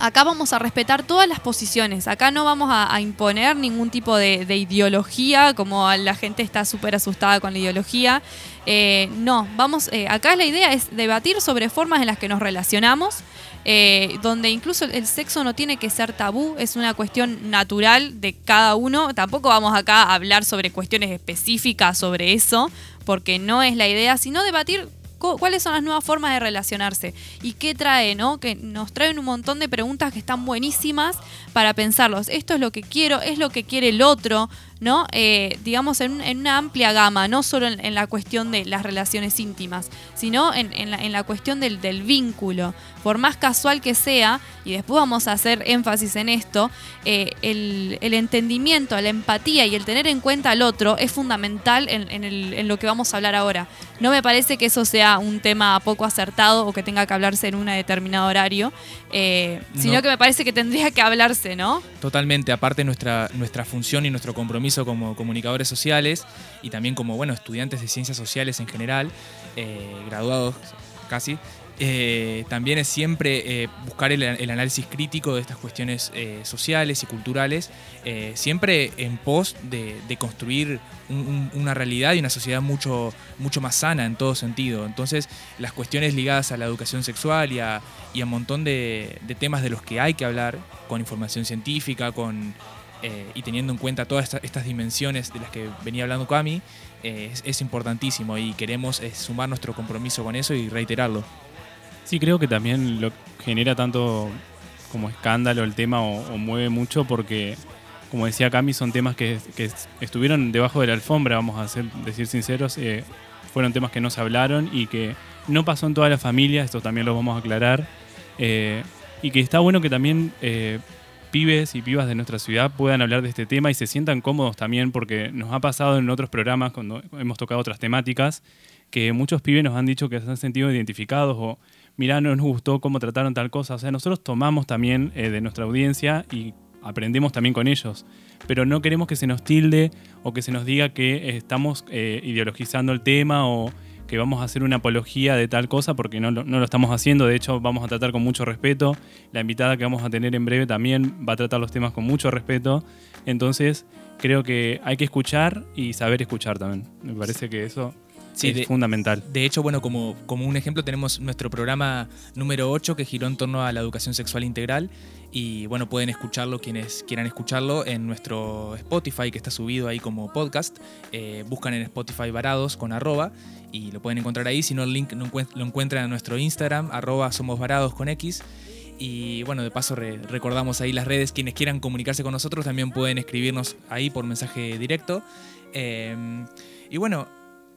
acá vamos a respetar todas las posiciones, acá no vamos a, imponer ningún tipo de, de ideología, como la gente está súper asustada con la ideología. Eh, no, vamos, eh, acá la idea es debatir sobre formas en las que nos relacionamos, eh, donde incluso el sexo no tiene que ser tabú, es una cuestión natural de cada uno. Tampoco vamos acá a hablar sobre cuestiones específicas sobre eso, porque no es la idea, sino debatir cuáles son las nuevas formas de relacionarse y qué trae, ¿no? Que nos traen un montón de preguntas que están buenísimas para pensarlos. Esto es lo que quiero, es lo que quiere el otro, ¿no? Eh, digamos, en, un- en una amplia gama, no solo en, en la cuestión de las relaciones íntimas, sino en, en la, en la cuestión del, del vínculo. Por más casual que sea, y después vamos a hacer énfasis en esto, eh, el, el entendimiento, la empatía y el tener en cuenta al otro es fundamental en, en el- en lo que vamos a hablar ahora. No me parece que eso sea un tema poco acertado o que tenga que hablarse en un determinado horario, eh, sino No. que me parece que tendría que hablarse, ¿no? Totalmente, aparte nuestra, nuestra función y nuestro compromiso como comunicadores sociales y también como bueno, estudiantes de ciencias sociales en general, eh, graduados casi, Eh, también es siempre eh, buscar el, el análisis crítico de estas cuestiones eh, sociales y culturales, eh, siempre en pos de, de construir un- un- una realidad y una sociedad mucho, mucho más sana en todo sentido. Entonces, las cuestiones ligadas a la educación sexual y a, y a un montón de, de temas de los que hay que hablar, con información científica, con, eh, y teniendo en cuenta todas esta- estas dimensiones de las que venía hablando Cami, eh, es, importantísimo y queremos eh, sumar nuestro compromiso con eso y reiterarlo. Sí, creo que también lo genera tanto como escándalo el tema o, mueve mucho porque, como decía Cami, son temas que, estuvieron debajo de la alfombra, vamos a ser, decir sinceros, fueron temas que no se hablaron y que no pasó en toda la familia, esto también lo vamos a aclarar, y que está bueno que también pibes y pibas de nuestra ciudad puedan hablar de este tema y se sientan cómodos también porque nos ha pasado en otros programas cuando hemos tocado otras temáticas que muchos pibes nos han dicho que se han sentido identificados o mirá, no nos gustó cómo trataron tal cosa. O sea, nosotros tomamos también eh, de nuestra audiencia y aprendemos también con ellos. Pero no queremos que se nos tilde o que se nos diga que estamos eh, ideologizando el tema o que vamos a hacer una apología de tal cosa porque no no lo estamos haciendo. De hecho, vamos a tratar con mucho respeto. La invitada que vamos a tener en breve también va a tratar los temas con mucho respeto. Entonces, creo que hay que escuchar y saber escuchar también. Me parece que eso Sí, es de- fundamental. De hecho, bueno, como, como un ejemplo tenemos nuestro programa número 8 que giró en torno a la educación sexual integral y bueno, pueden escucharlo quienes quieran escucharlo en nuestro Spotify que está subido ahí como podcast. Eh, buscan en Spotify varados con arroba y lo pueden encontrar ahí. Si no, el link lo, encuent- lo encuentran en nuestro Instagram, arroba somos varados con X. Y bueno, de paso re- recordamos ahí las redes. Quienes quieran comunicarse con nosotros también pueden escribirnos ahí por mensaje directo. Eh, y bueno,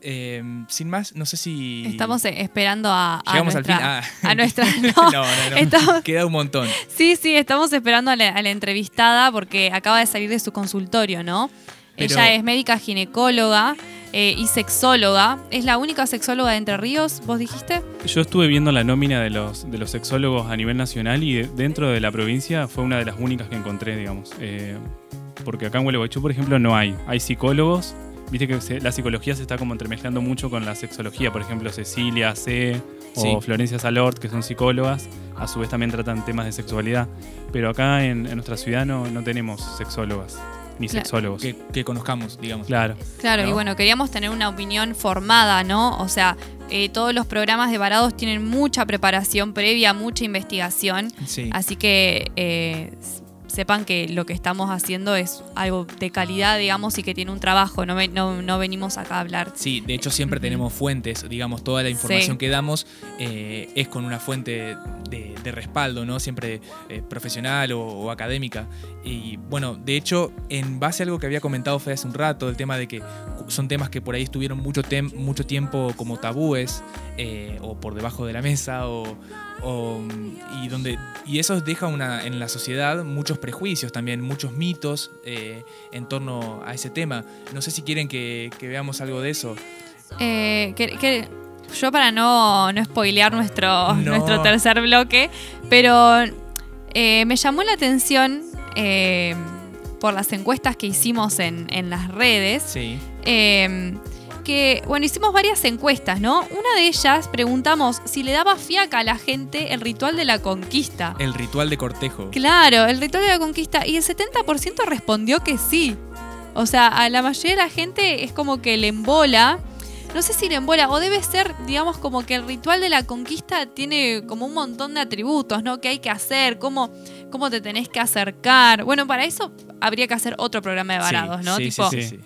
eh, sin más, no sé si... Estamos esperando a, a Llegamos al fin. nuestra, Ah. a nuestra- no, no, no, no. estamos- Queda un montón. Sí, sí, estamos esperando a la, a la entrevistada porque acaba de salir de su consultorio, ¿no? Pero- Ella es médica ginecóloga eh, y sexóloga. ¿Es la única sexóloga de Entre Ríos, vos dijiste? Yo estuve viendo la nómina de los, de los sexólogos a nivel nacional y de- dentro de la provincia fue una de las únicas que encontré, digamos. Eh, porque acá en Gualeguaychú, por ejemplo, no hay. Hay psicólogos. Viste que se- la psicología se está como entremezclando mucho con la sexología. Por ejemplo, Cecilia C. o Sí. Florencia Salort, que son psicólogas. A su vez también tratan temas de sexualidad. Pero acá en, en nuestra ciudad no, no tenemos sexólogas ni Claro. sexólogos. Que, que conozcamos, digamos. Claro. Claro, y ¿No? bueno, queríamos tener una opinión formada, ¿no? O sea, eh, todos los programas de Varados tienen mucha preparación previa, mucha investigación. Sí. Así que eh, sepan que lo que estamos haciendo es algo de calidad, digamos, y que tiene un trabajo. No, no, no venimos acá a hablar. Sí, de hecho siempre tenemos fuentes, digamos, toda la información Sí. que damos eh, es con una fuente de, de respaldo, ¿no? Siempre eh, profesional o, o académica. Y bueno, de hecho, en base a algo que había comentado Fede hace un rato, el tema de que son temas que por ahí estuvieron mucho, mucho tiempo como tabúes eh, o por debajo de la mesa o, o, y donde y eso deja una, en la sociedad muchos prejuicios también, muchos mitos eh, en torno a ese tema. No sé si quieren que, que veamos algo de eso. Eh, que- que- yo para no, no spoilear nuestro, No. nuestro tercer bloque, pero eh, me llamó la atención por las encuestas que hicimos en, en las redes. Sí. Que, bueno, hicimos varias encuestas, ¿no? Una de ellas preguntamos si le daba fiaca a la gente el ritual de la conquista. El ritual de cortejo. Claro, el ritual de la conquista. Y el 70% respondió que sí. O sea, a la mayoría de la gente es como que le embola. No sé si le embola, o debe ser, digamos, como que el ritual de la conquista tiene como un montón de atributos, ¿no? Que hay que hacer, cómo, cómo te tenés que acercar. Bueno, para eso habría que hacer otro programa de varados, Sí, ¿no? sí, tipo, sí, sí, sí.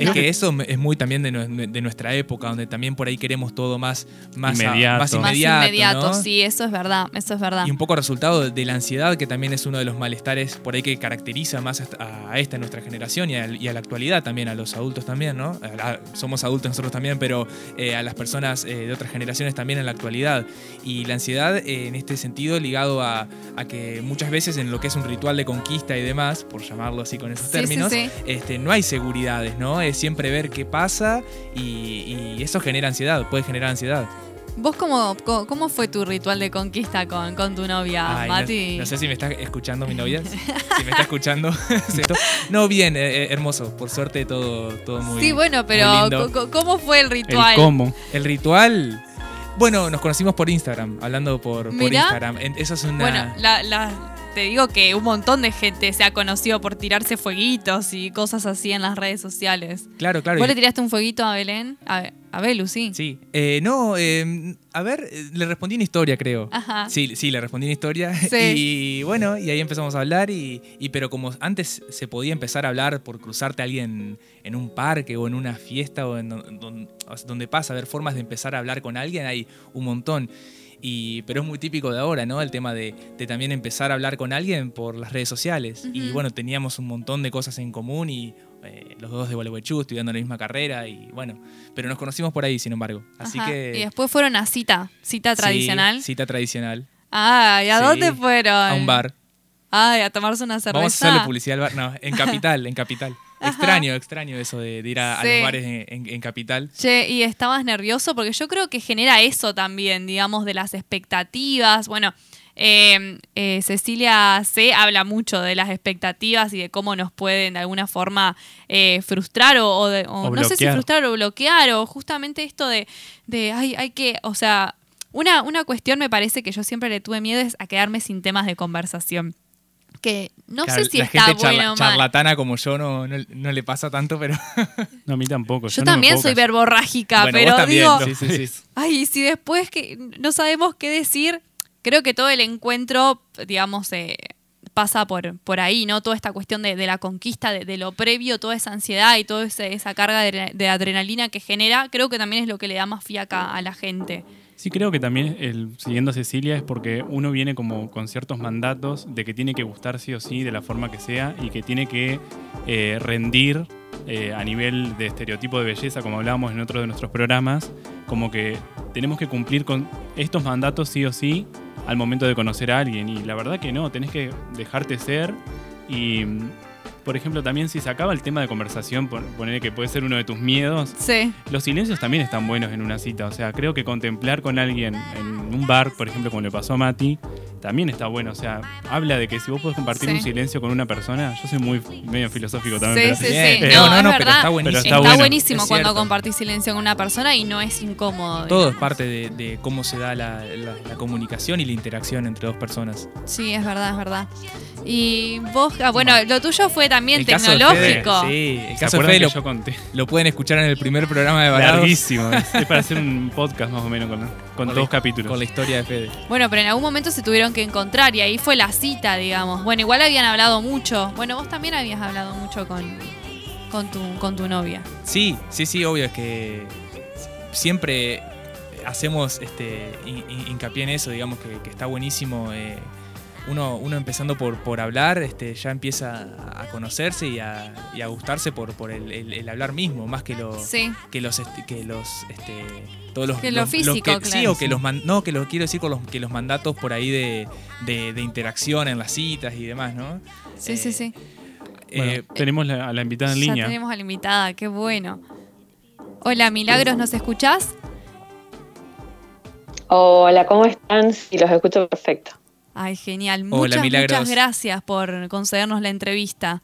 Es que eso es muy también de, nue- de nuestra época, donde también por ahí queremos todo más, más Inmediato. más más inmediato. inmediato, ¿no? sí, eso es verdad, eso es verdad. Y un poco resultado de la ansiedad, que también es uno de los malestares por ahí que caracteriza más a, a esta nuestra generación y a, y a la actualidad también, a los adultos también, ¿no? La- somos adultos nosotros también, pero eh, a las personas eh, de otras generaciones también en la actualidad. Y la ansiedad eh, en este sentido ligado a, a que muchas veces en lo que es un ritual de conquista y demás, por llamarlo así con esos Sí, sí, términos, sí. Este, no hay seguridades, ¿no? Es siempre ver qué pasa y, y eso genera ansiedad, puede generar ansiedad. ¿Vos cómo, cómo, cómo fue tu ritual de conquista con, con tu novia, Ay, Mati? No, sé si me está escuchando mi novia. si me está escuchando. no, bien, eh, eh, hermoso. Por suerte todo, todo muy sí, bueno, pero lindo. ¿cómo fue el ritual? El cómo. El ritual. Bueno, nos conocimos por Instagram, hablando por. Instagram. Eso es una. Bueno, la, la- te digo que un montón de gente se ha conocido por tirarse fueguitos y cosas así en las redes sociales. claro, claro. ¿Vos le tiraste un fueguito a Belén? A, a Belu, sí. Sí. Eh, no, eh, a ver, le respondí una historia, creo. Ajá. Sí, sí, le respondí una historia. Sí. Y bueno, y ahí empezamos a hablar. Y, y- pero como antes se podía empezar a hablar por cruzarte a alguien en un parque o en una fiesta o en don- don- o sea, donde pasa, a ver formas de empezar a hablar con alguien, hay un montón. Y, pero es muy típico de ahora, ¿no? El tema de, de también empezar a hablar con alguien por las redes sociales. Y bueno, teníamos un montón de cosas en común y eh, los dos de Gualeguaychú estudiando la misma carrera y bueno, pero nos conocimos por ahí, sin embargo. Así Ajá. que... Y después fueron a cita, cita Sí, tradicional. cita tradicional. Ah, ¿y a Sí, dónde fueron? A un bar. Ay, a tomarse una cerveza. Vamos a hacerle publicidad al bar. No, en Capital, en Capital. Ajá. Extraño, extraño eso de, de ir a, los bares en, en- en Capital. Che, y estabas nervioso porque yo creo que genera eso también, digamos, de las expectativas. Bueno, eh, eh, Cecilia C. habla mucho de las expectativas y de cómo nos pueden de alguna forma eh, frustrar o, o de- o O no sé si frustrar o bloquear o justamente esto de, de ay, hay que, o sea, una, una cuestión me parece que yo siempre le tuve miedo es a quedarme sin temas de conversación. Que no Claro, sé si la está gente charla- bueno o mal. charlatana como yo no, no, no le pasa tanto, pero. No, a mí tampoco. Yo también soy verborrágica, Bueno, pero digo, sí, sí, sí. Ay, y si después que no sabemos qué decir, creo que todo el encuentro, digamos, eh, pasa por, por ahí, ¿no? Toda esta cuestión de, de la conquista, de, de lo previo, toda esa ansiedad y toda ese- esa carga de, de adrenalina que genera, creo que también es lo que le da más fiaca a la gente. Sí, creo que también, el, siguiendo a Cecilia, es porque uno viene como con ciertos mandatos de que tiene que gustar sí o sí, de la forma que sea, y que tiene que eh, rendir eh, a nivel de estereotipo de belleza, como hablábamos en otro de nuestros programas, como que tenemos que cumplir con estos mandatos sí o sí al momento de conocer a alguien. Y la verdad que no, tenés que dejarte ser y... Por ejemplo, también si se acaba el tema de conversación, pon- poner que puede ser uno de tus miedos, Sí. los silencios también están buenos en una cita. O sea, creo que contemplar con alguien en un bar, por ejemplo, como le pasó a Mati, también está bueno. O sea, habla de que si vos podés compartir Sí. un silencio con una persona, yo soy muy medio filosófico también. sí, pero- sí. Bien. No, No, no, es no, pero está buenísimo. Pero Está, está bueno. buenísimo Es cuando cierto. compartís silencio con una persona y no es incómodo. Todo es parte de, de cómo se da la, la- la comunicación y la interacción entre dos personas. Sí, es verdad, es verdad. Y vos, ah, bueno, lo tuyo fue también El caso de tecnológico. Fede, sí, el ¿Se caso de acuerdan Fede que lo, yo conté? lo pueden escuchar en el primer programa de Barados. Larguísimo. es, es para hacer un podcast más o menos con, con la- dos capítulos. Con la historia de Fede. Bueno, pero en algún momento se tuvieron que encontrar y ahí fue la cita, digamos. Bueno, igual habían hablado mucho. Bueno, vos también habías hablado mucho con, con, tu, con tu novia. Sí, sí, sí, obvio, es que siempre hacemos este, hin- hin- hincapié en eso, digamos que, que está buenísimo. eh, uno, uno empezando por, por hablar, este, ya empieza a conocerse y a, y a gustarse por, por el, el- el hablar mismo, más que, lo, Sí. que los este, que los este, todos los Que lo los- físico, que- sí claro. o que los man- no que lo quiero decir con los que los mandatos por ahí de, de- de interacción en las citas y demás no Sí, sí, Eh, sí. Bueno, eh, tenemos la- a la invitada en Ya línea. tenemos a la invitada, qué bueno. Hola, Milagros, ¿nos escuchás? Hola, ¿cómo están? Sí, los escucho perfecto. Ay, genial. Hola, Muchas, Milagros. muchas gracias por concedernos la entrevista.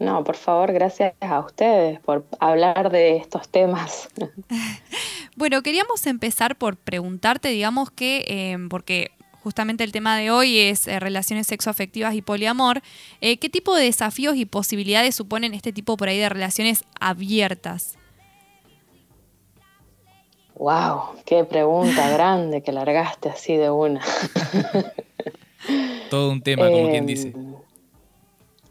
No, por favor, gracias a ustedes por hablar de estos temas. Bueno, queríamos empezar por preguntarte, digamos que, eh, porque justamente el tema de hoy es eh, relaciones sexoafectivas y poliamor, eh, ¿qué tipo de desafíos y posibilidades suponen este tipo por ahí de relaciones abiertas? Wow, qué pregunta grande que largaste así de una. todo un tema como quien Em, dice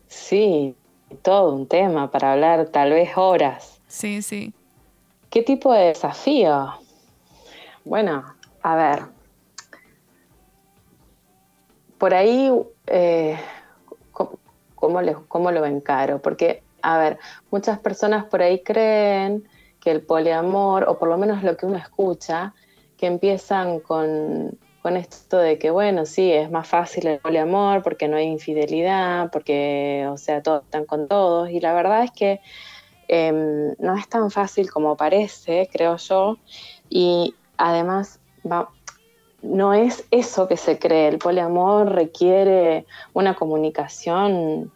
Sí, todo un tema para hablar tal vez horas. Sí, sí. ¿Qué tipo de desafío? Bueno, a ver. Por ahí, eh, ¿cómo, le- ¿cómo lo encaro? Porque, a ver, muchas personas por ahí creen que el poliamor, o por lo menos lo que uno escucha, que empiezan con, con esto de que, bueno, sí, es más fácil el poliamor porque no hay infidelidad, porque, o sea, todos están con todos. Y la verdad es que em, no es tan fácil como parece, creo yo. Y además, no es eso que se cree. El poliamor requiere una comunicación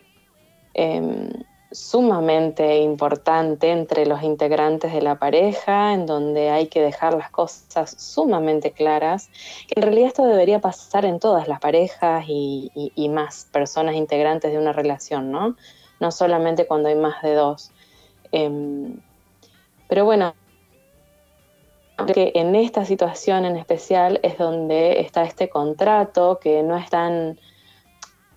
em, sumamente importante entre los integrantes de la pareja, en donde hay que dejar las cosas sumamente claras. En realidad esto debería pasar en todas las parejas y, más personas integrantes de una relación, ¿no? No solamente cuando hay más de dos. Em, pero bueno, que en esta situación en especial es donde está este contrato que no es tan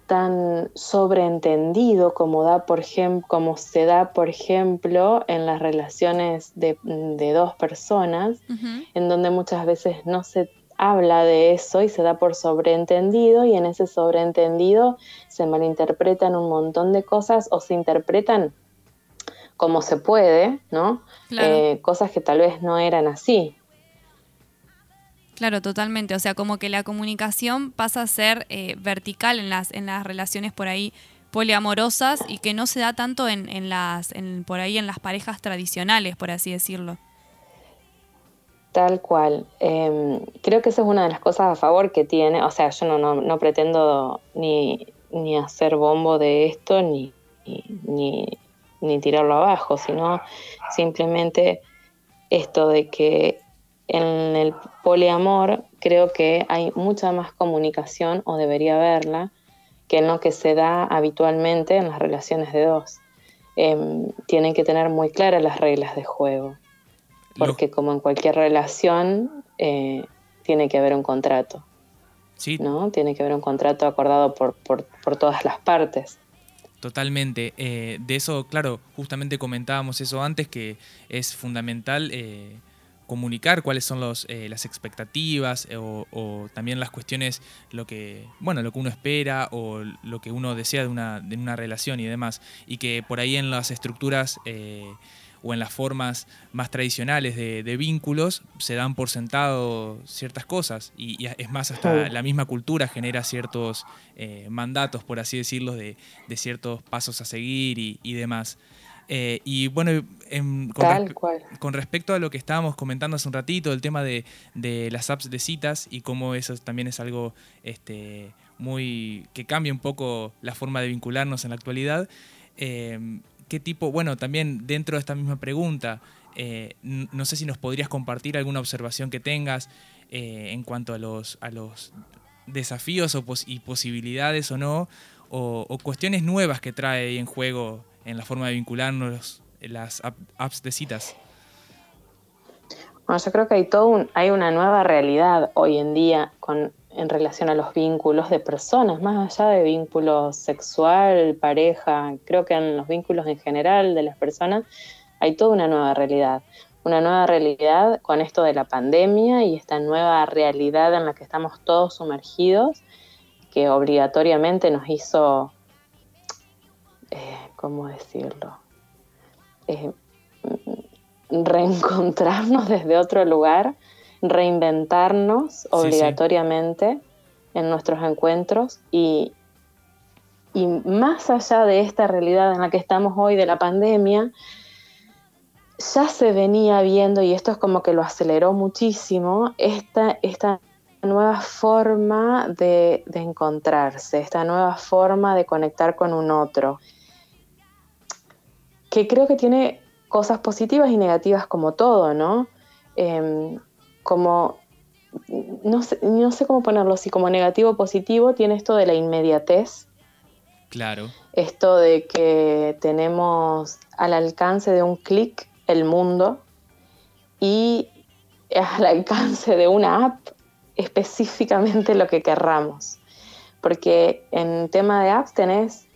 tan sobreentendido como da por como se da por ejemplo en las relaciones de, de dos personas en donde muchas veces no se habla de eso y se da por sobreentendido y en ese sobreentendido se malinterpretan un montón de cosas o se interpretan como se puede, ¿no? Claro. Eh, cosas que tal vez no eran así. Claro, totalmente. O sea, como que la comunicación pasa a ser eh, vertical en las, en las relaciones por ahí poliamorosas y que no se da tanto en, en las, en, por ahí en las parejas tradicionales, por así decirlo. Tal cual. Eh, creo que esa es una de las cosas a favor que tiene. O sea, yo no, no, no pretendo ni, ni hacer bombo de esto, ni, ni- ni tirarlo abajo, sino simplemente esto de que en el poliamor creo que hay mucha más comunicación, o debería haberla, que en lo que se da habitualmente en las relaciones de dos. Em, tienen que tener muy claras las reglas de juego porque como en cualquier relación eh, tiene que haber un contrato. Sí. ¿no? Tiene que haber un contrato acordado por, por, por todas las partes. Totalmente. Eh, de eso, claro, justamente comentábamos eso antes, que es fundamental eh, comunicar cuáles son los, eh, las expectativas eh, o, o también las cuestiones, lo que, bueno, lo que uno espera o lo que uno desea de una, de una relación y demás. Y que por ahí en las estructuras eh, o en las formas más tradicionales de, de vínculos se dan por sentado ciertas cosas. Y, y es más, hasta la misma cultura genera ciertos eh, mandatos, por así decirlo, de, de ciertos pasos a seguir y, y demás. Eh, y bueno, em, con, Tal respe- cual. con respecto a lo que estábamos comentando hace un ratito, el tema de, de las apps de citas y cómo eso también es algo este, muy que cambia un poco la forma de vincularnos en la actualidad. eh, ¿Qué tipo, bueno, también dentro de esta misma pregunta, eh, no sé si nos podrías compartir alguna observación que tengas eh, en cuanto a los, a los desafíos o pos- y posibilidades o no, o, o cuestiones nuevas que trae en juego en la forma de vincularnos las app- apps de citas. Bueno, yo creo que hay todo un- hay una nueva realidad hoy en día con, en relación a los vínculos de personas, más allá de vínculos sexual, pareja, creo que en los vínculos en general de las personas hay toda una nueva realidad. Una nueva realidad con esto de la pandemia y esta nueva realidad en la que estamos todos sumergidos, que obligatoriamente nos hizo, eh, ¿cómo decirlo? Eh, reencontrarnos desde otro lugar, reinventarnos obligatoriamente en nuestros encuentros y, y más allá de esta realidad en la que estamos hoy de la pandemia, ya se venía viendo, y esto es como que lo aceleró muchísimo, esta, esta nueva forma de, de encontrarse, esta nueva forma de conectar con un otro, que creo que tiene cosas positivas y negativas como todo, ¿no? Em, como, no sé, no sé cómo ponerlo, si como negativo o positivo tiene esto de la inmediatez, Claro. esto de que tenemos al alcance de un clic el mundo y al alcance de una app específicamente lo que querramos. Porque en tema de apps tenés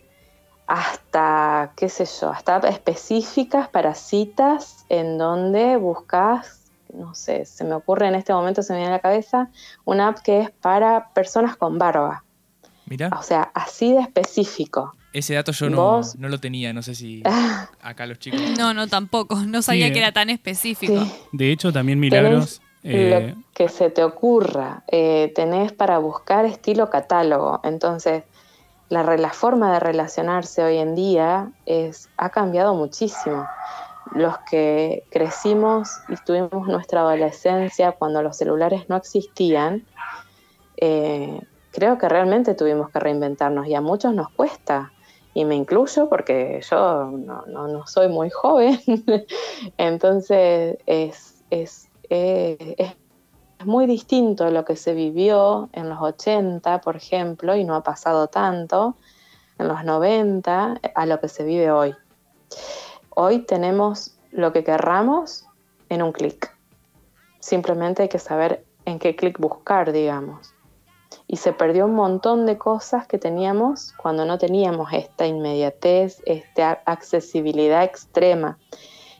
hasta, qué sé yo, hasta específicas para citas en donde buscas, no sé, se me ocurre en este momento, se me viene a la cabeza, una app que es para personas con barba. Mira, O sea, así de específico. ese dato yo no, no lo tenía, no sé si acá los chicos. No, no, tampoco. No sabía Sí, que eh. era tan específico. De hecho, también Milagros. eh, lo que se te ocurra. Eh, tenés para buscar estilo catálogo. Entonces, la, la forma de relacionarse hoy en día es, ha cambiado muchísimo. Los que crecimos y tuvimos nuestra adolescencia cuando los celulares no existían, eh, creo que realmente tuvimos que reinventarnos y a muchos nos cuesta. y me incluyo porque yo no, no- no soy muy joven, entonces es, es, eh, es es muy distinto lo que se vivió en los 80, por ejemplo, y no ha pasado tanto, en los 90, a lo que se vive hoy. Hoy tenemos lo que querramos en un clic. Simplemente hay que saber en qué clic buscar, digamos. Y se perdió un montón de cosas que teníamos cuando no teníamos esta inmediatez, esta accesibilidad extrema.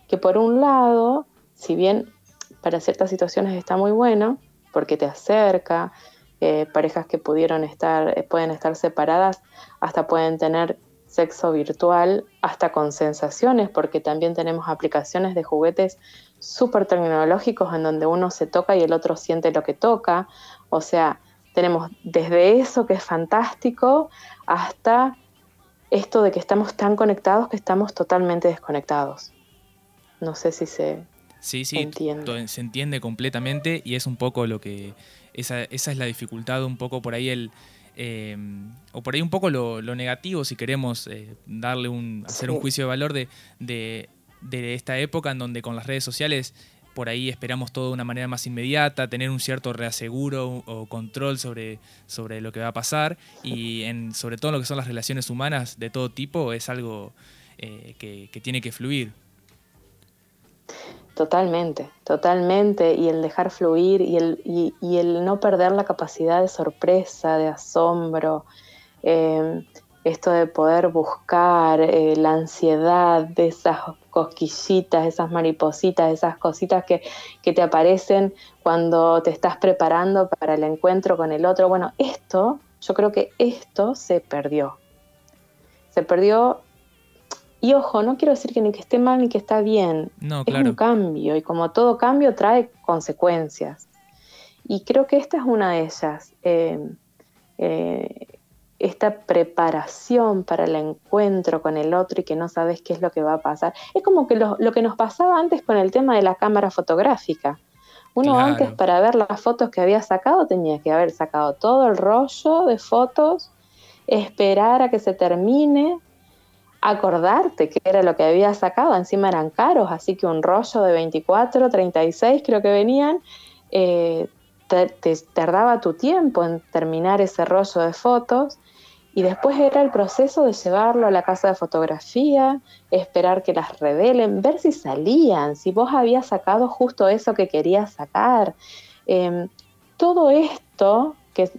Que por un lado, si bien para ciertas situaciones está muy bueno, porque te acerca, eh, parejas que pudieron estar, eh, pueden estar separadas, hasta pueden tener sexo virtual, hasta con sensaciones, porque también tenemos aplicaciones de juguetes súper tecnológicos en donde uno se toca y el otro siente lo que toca. O sea, tenemos desde eso que es fantástico hasta esto de que estamos tan conectados que estamos totalmente desconectados. No sé si se, Sí, sí, Entiendo. to- se entiende completamente y es un poco lo que, esa, esa es la dificultad, un poco por ahí el, eh, o por ahí un poco lo, lo negativo, si queremos eh, darle un, hacer un juicio de valor de, de, de esta época en donde con las redes sociales por ahí esperamos todo de una manera más inmediata, tener un cierto reaseguro o control sobre, sobre lo que va a pasar y en, sobre todo en lo que son las relaciones humanas de todo tipo es algo eh, que, que tiene que fluir. Totalmente, totalmente. Y el dejar fluir y el, y, el no perder la capacidad de sorpresa, de asombro, eh, esto de poder buscar eh, la ansiedad de esas cosquillitas, esas maripositas, esas cositas que, que te aparecen cuando te estás preparando para el encuentro con el otro. Bueno, esto, yo creo que esto se perdió. Se perdió y ojo, no quiero decir que ni que esté mal ni que está bien. No, Es claro. un cambio y como todo cambio trae consecuencias. Y creo que esta es una de ellas. eh, eh, esta preparación para el encuentro con el otro y que no sabes qué es lo que va a pasar. Es como que lo, lo que nos pasaba antes con el tema de la cámara fotográfica. Uno Claro. antes para ver las fotos que había sacado tenía que haber sacado todo el rollo de fotos, esperar a que se termine, acordarte que era lo que había sacado, encima eran caros, así que un rollo de 24, 36 creo que venían, eh, te, tardaba tu tiempo en terminar ese rollo de fotos y después era el proceso de llevarlo a la casa de fotografía, esperar que las revelen, ver si salían, si vos habías sacado justo eso que querías sacar. Eh, todo esto, que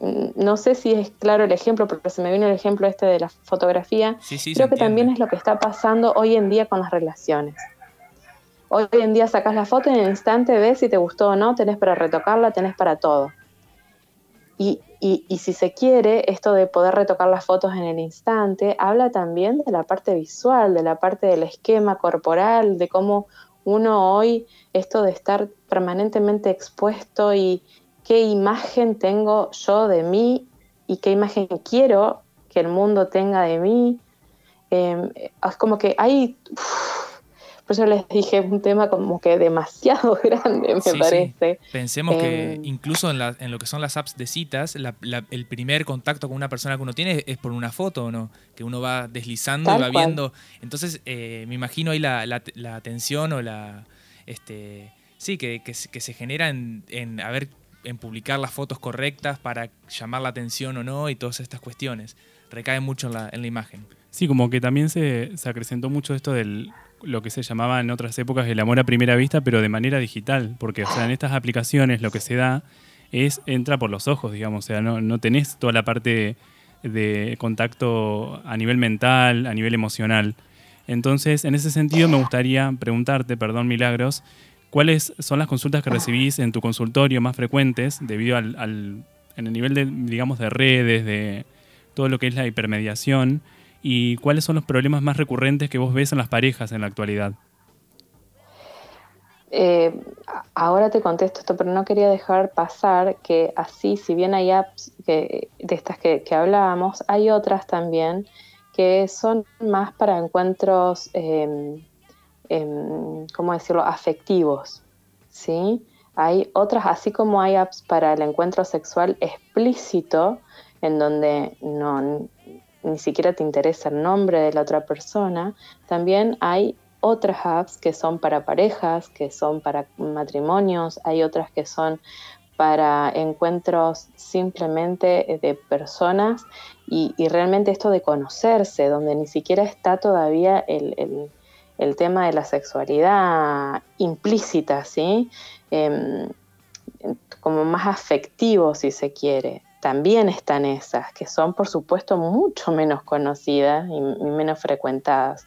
no sé si es claro el ejemplo, porque se me vino el ejemplo este de la fotografía, Sí, creo que entiende. también es lo que está pasando hoy en día con las relaciones. Hoy en día sacas la foto y en el instante ves si te gustó o no, tenés para retocarla, tenés para todo. Y, y- y si se quiere, esto de poder retocar las fotos en el instante, habla también de la parte visual, de la parte del esquema corporal, de cómo uno hoy, esto de estar permanentemente expuesto y qué imagen tengo yo de mí y qué imagen quiero que el mundo tenga de mí. Eh, es como que hay, uf, por eso les dije, un tema como que demasiado grande, me Sí, sí. parece. Pensemos que Eh, incluso en, la- en lo que son las apps de citas, la- la- el primer contacto con una persona que uno tiene es por una foto, ¿o no? Que uno va deslizando y va cual. viendo. Entonces, eh, me imagino ahí la, tensión o la. Este, sí, que, que se genera en, en, a ver, en publicar las fotos correctas para llamar la atención o no y todas estas cuestiones. Recae mucho en la, en la imagen. Sí, como que también se, se acrecentó mucho esto del lo que se llamaba en otras épocas el amor a primera vista, pero de manera digital, porque o sea, en estas aplicaciones lo que se da es entra por los ojos, digamos, o sea, no, no tenés toda la parte de contacto a nivel mental, a nivel emocional. Entonces, en ese sentido me gustaría preguntarte, perdón Milagros, ¿cuáles son las consultas que recibís en tu consultorio más frecuentes debido al, en el nivel de, digamos, de redes, de todo lo que es la hipermediación? ¿Y cuáles son los problemas más recurrentes que vos ves en las parejas en la actualidad? Eh, ahora te contesto esto, pero no quería dejar pasar que así, si bien hay apps de estas que, que hablábamos, hay otras también que son más para encuentros, em, em, ¿cómo decirlo?, afectivos, ¿sí? Hay otras, así como hay apps para el encuentro sexual explícito, en donde no, ni siquiera te interesa el nombre de la otra persona, también hay otras apps que son para parejas, que son para matrimonios, hay otras que son para encuentros simplemente de personas y, realmente esto de conocerse, donde ni siquiera está todavía el- el tema de la sexualidad implícita, ¿sí? Em, como más afectivo, si se quiere. También están esas, que son por supuesto mucho menos conocidas y, menos frecuentadas.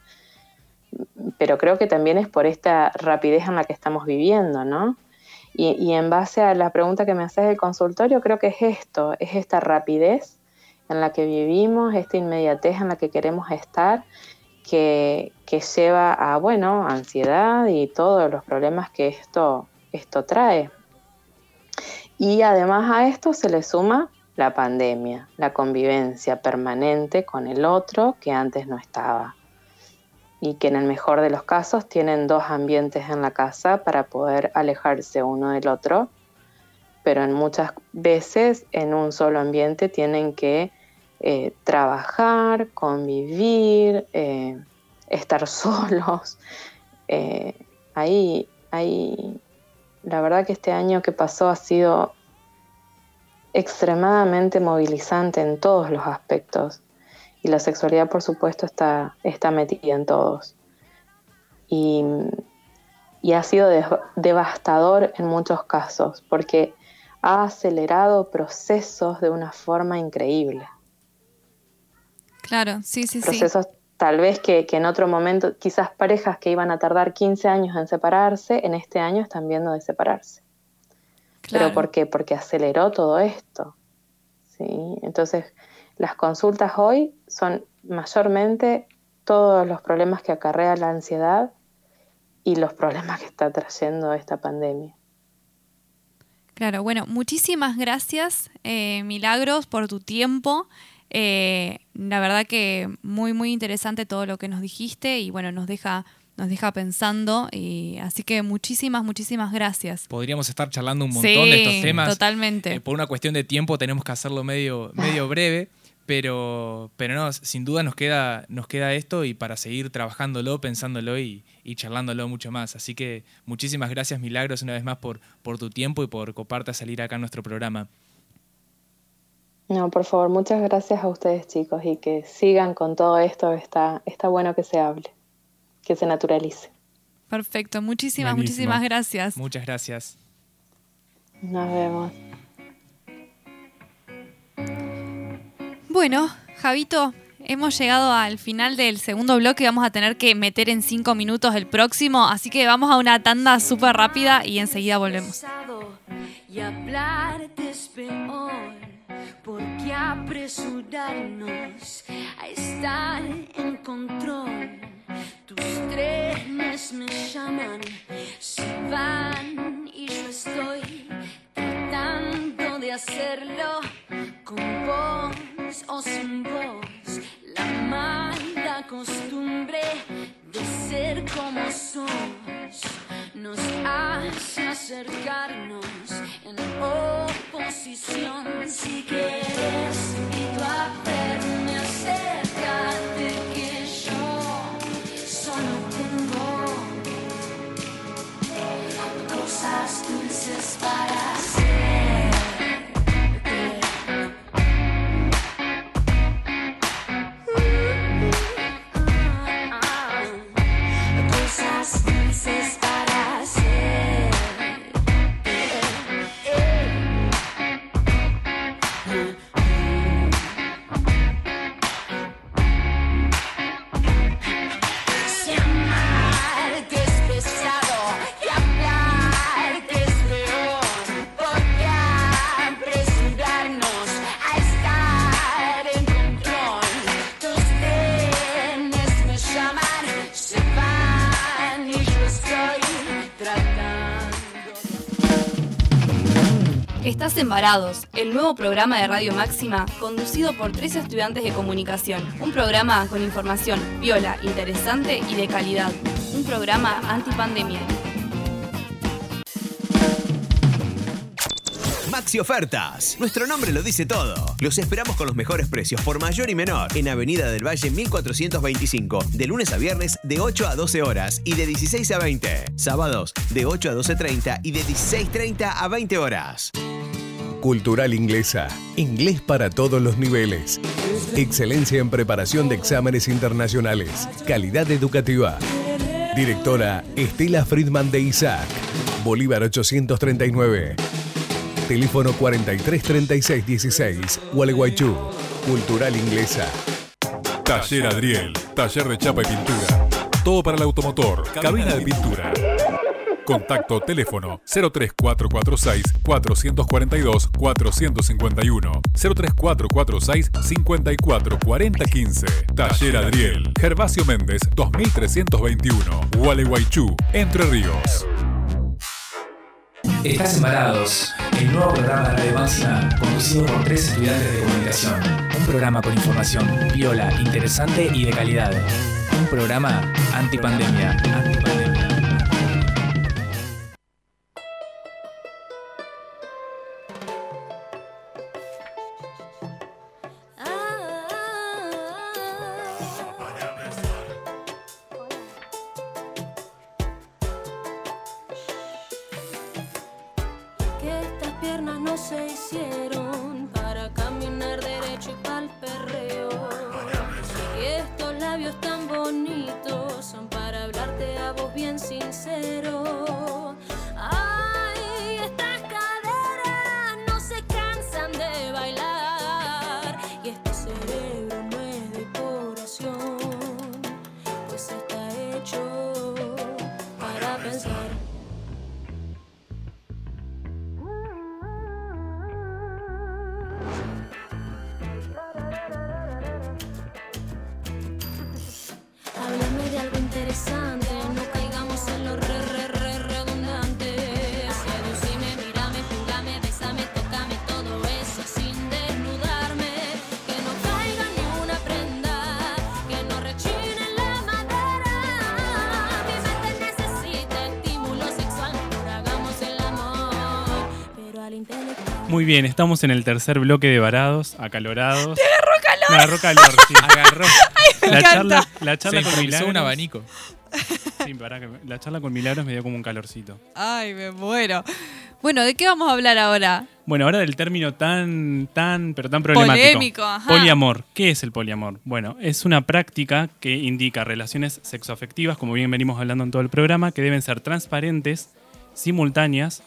Pero creo que también es por esta rapidez en la que estamos viviendo, ¿no? Y, y en base a la pregunta que me haces del consultorio, creo que es esto, es esta rapidez en la que vivimos, esta inmediatez en la que queremos estar, que, que lleva a, bueno, ansiedad y todos los problemas que esto, esto trae. Y además a esto se le suma la pandemia, la convivencia permanente con el otro que antes no estaba. Y que en el mejor de los casos tienen dos ambientes en la casa para poder alejarse uno del otro, pero en muchas veces en un solo ambiente tienen que eh, trabajar, convivir, eh, estar solos. Eh, ahí, ahí, la verdad que este año que pasó ha sido extremadamente movilizante en todos los aspectos. Y la sexualidad, por supuesto, está, está metida en todos. Y, y ha sido de- devastador en muchos casos, porque ha acelerado procesos de una forma increíble. Claro, sí, sí, sí. Procesos tal vez que, que en otro momento, quizás parejas que iban a tardar 15 años en separarse, en este año están viendo de separarse. Claro. ¿Pero por qué? Porque aceleró todo esto. ¿sí? Entonces, las consultas hoy son mayormente todos los problemas que acarrea la ansiedad y los problemas que está trayendo esta pandemia. Claro, bueno, muchísimas gracias, eh, Milagros, por tu tiempo. Eh, la verdad que muy, muy interesante todo lo que nos dijiste y bueno, nos deja, nos deja pensando. Y, así que muchísimas, muchísimas gracias. Podríamos estar charlando un montón Sí, de estos temas. totalmente. Eh, por una cuestión de tiempo tenemos que hacerlo medio, medio breve, pero, pero no, sin duda nos queda, nos queda esto y para seguir trabajándolo, pensándolo y, y charlándolo mucho más. Así que muchísimas gracias, Milagros, una vez más por, por tu tiempo y por coparte a salir acá a nuestro programa. No, por favor, muchas gracias a ustedes chicos y que sigan con todo esto. Está, está bueno que se hable, que se naturalice. Perfecto, muchísimas, Buenísimo. muchísimas gracias. Muchas gracias. Nos vemos. Bueno, Javito, hemos llegado al final del segundo bloque y vamos a tener que meter en cinco minutos el próximo, así que vamos a una tanda súper rápida y enseguida volvemos. Y hablarte es peor, porque apresurarnos a estar en control. Tus trenes me llaman, se van y yo estoy tratando de hacerlo con voz o sin voz. La mala costumbre de ser como sos nos hace acercarnos en Si quieres, invito a verme, acércate que yo solo tengo cosas dulces para El nuevo programa de Radio Máxima conducido por tres estudiantes de comunicación. Un programa con información viola, interesante y de calidad. Un programa antipandemia. Maxi Ofertas. Nuestro nombre lo dice todo. Los esperamos con los mejores precios por mayor y menor en Avenida del Valle 1425, de lunes a viernes de 8 a 12 horas y de 16 a 20. Sábados de 8 a 12.30 y de 16.30 a 20 horas. Cultural Inglesa. Inglés para todos los niveles. Excelencia en preparación de exámenes internacionales. Calidad educativa. Directora Estela Friedman de Isaac. Bolívar 839. Teléfono 433616. Gualeguaychú. Cultural Inglesa. Taller Adriel, taller de chapa y pintura. Todo para el automotor, cabina de pintura. Contacto teléfono 03446 442 451 03446 544015 Taller Adriel Gervasio Méndez 2321 Gualeguaychú Entre Ríos Estás embarados. El nuevo programa de Radio conducido por tres estudiantes de comunicación. Un programa con información viola, interesante y de calidad. Un programa antipandemia. Antipandemia. Bien, estamos en el tercer bloque de varados, acalorados. ¡Te agarró calor! Me agarró calor, sí. Agarró. me la charla, la charla Se con Milagros. un abanico. Sí, pará la charla con Milagros me dio como un calorcito. Ay, me muero. Bueno, ¿de qué vamos a hablar ahora? Bueno, ahora del término tan, tan, pero tan problemático. Polémico, ajá. Poliamor. ¿Qué es el poliamor? Bueno, es una práctica que indica relaciones sexoafectivas, como bien venimos hablando en todo el programa, que deben ser transparentes, simultáneas,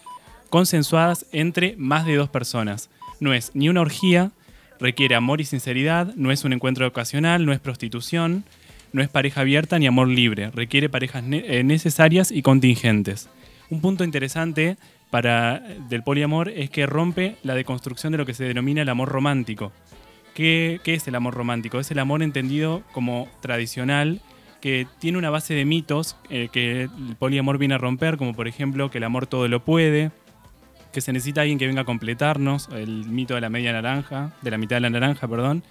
consensuadas entre más de dos personas. No es ni una orgía, requiere amor y sinceridad, no es un encuentro ocasional, no es prostitución, no es pareja abierta ni amor libre, requiere parejas eh, necesarias y contingentes. Un punto interesante para, del poliamor es que rompe la deconstrucción de lo que se denomina el amor romántico. ¿Qué, qué es el amor romántico? Es el amor entendido como tradicional, que tiene una base de mitos eh, que el poliamor viene a romper, como por ejemplo que el amor todo lo puede, que se necesita alguien que venga a completarnos, el mito de la media naranja, de la mitad de la naranja, perdón.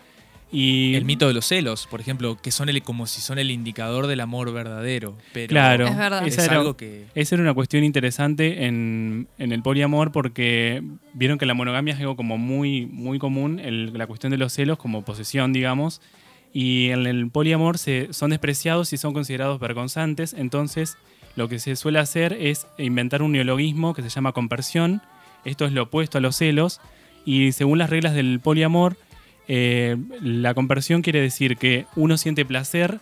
Y El mito de los celos, por ejemplo, que son el, como si son el indicador del amor verdadero. Pero Claro, Es verdad. es esa era, algo que. esa era una cuestión interesante en, en el poliamor porque vieron que la monogamia es algo como muy, muy común, el- la cuestión de los celos como posesión, digamos, y en el poliamor se, son despreciados y son considerados vergonzantes, entonces lo que se suele hacer es inventar un neologismo que se llama compersión, esto es lo opuesto a los celos, y según las reglas del poliamor, eh, la compersión quiere decir que uno siente placer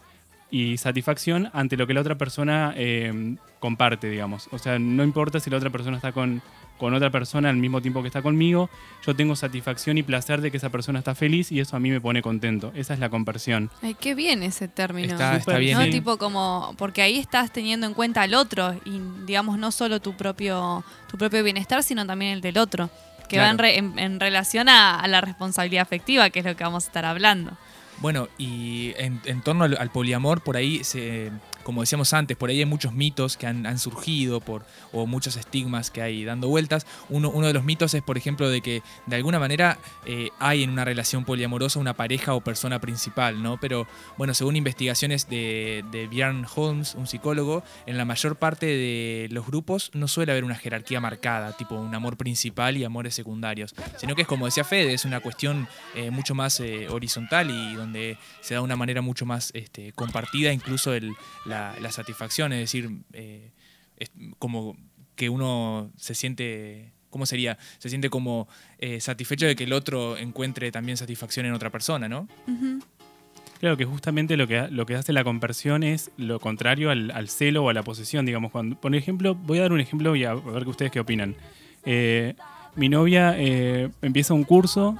y satisfacción ante lo que la otra persona eh, comparte, digamos. O sea, no importa si la otra persona está con, con otra persona al mismo tiempo que está conmigo, yo tengo satisfacción y placer de que esa persona está feliz y eso a mí me pone contento. Esa es la compersión. Ay, qué bien ese término. Está, bien. ¿no? eh. Tipo como, porque ahí estás teniendo en cuenta al otro y digamos no solo tu propio, tu propio bienestar, sino también el del otro, que va en, re- en- en relación a, a la responsabilidad afectiva, que es lo que vamos a estar hablando. Bueno, y en, en torno al, poliamor, por ahí se, como decíamos antes, por ahí hay muchos mitos que han, surgido por, o muchos estigmas que hay dando vueltas. Uno, uno de los mitos es, por ejemplo, de que de alguna manera eh, hay en una relación poliamorosa una pareja o persona principal, ¿no? Pero bueno, según investigaciones de, de Björn Holmes, un psicólogo, en la mayor parte de los grupos no suele haber una jerarquía marcada, tipo un amor principal y amores secundarios, sino que es como decía Fede, es una cuestión eh, mucho más eh, horizontal y donde se da de una manera mucho más este, compartida, incluso el, la, la satisfacción, es decir, eh, es como que uno se siente, ¿cómo sería? Se siente como eh, satisfecho de que el otro encuentre también satisfacción en otra persona, ¿no? Claro que justamente lo que, lo que hace la conversión es lo contrario al, al celo o a la posesión, digamos. Cuando, por ejemplo, voy a dar un ejemplo y a, a ver que ustedes qué opinan. Eh, mi novia eh, empieza un curso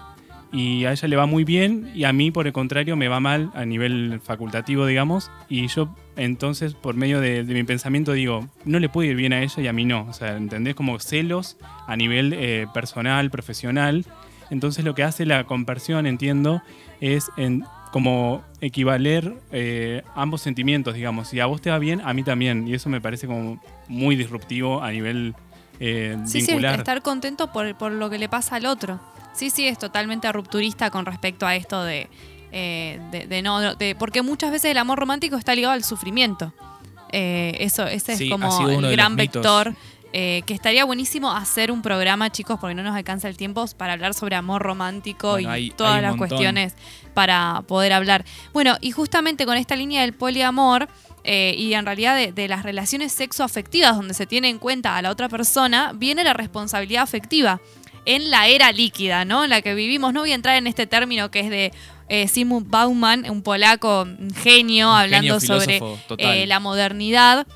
y a ella le va muy bien y a mí, por el contrario, me va mal a nivel facultativo, digamos. Y yo, entonces, por medio de, de mi pensamiento, digo, no le puede ir bien a ella y a mí no. O sea, ¿entendés? Como celos a nivel eh, personal, profesional. Entonces, lo que hace la conversión, entiendo, es en, como equivaler eh, ambos sentimientos, digamos. Si a vos te va bien, a mí también. Y eso me parece como muy disruptivo a nivel eh, Sí, sí, vincular. estar contento por, por lo que le pasa al otro. Sí, sí, es totalmente rupturista con respecto a esto de, eh, de, de no, de- porque muchas veces el amor romántico está ligado al sufrimiento. Eh, eso, ese Sí, es como el gran vector. eh, que estaría buenísimo hacer un programa, chicos, porque no nos alcanza el tiempo para hablar sobre amor romántico Bueno, y hay- todas hay las montón. cuestiones para poder hablar. Bueno, y justamente con esta línea del poliamor eh, y en realidad de, de las relaciones sexoafectivas, donde se tiene en cuenta a la otra persona, viene la responsabilidad afectiva en la era líquida, ¿no? En la que vivimos. No voy a entrar en este término que es de eh, Sigmund Bauman, un polaco un genio, Un hablando genio sobre eh, la modernidad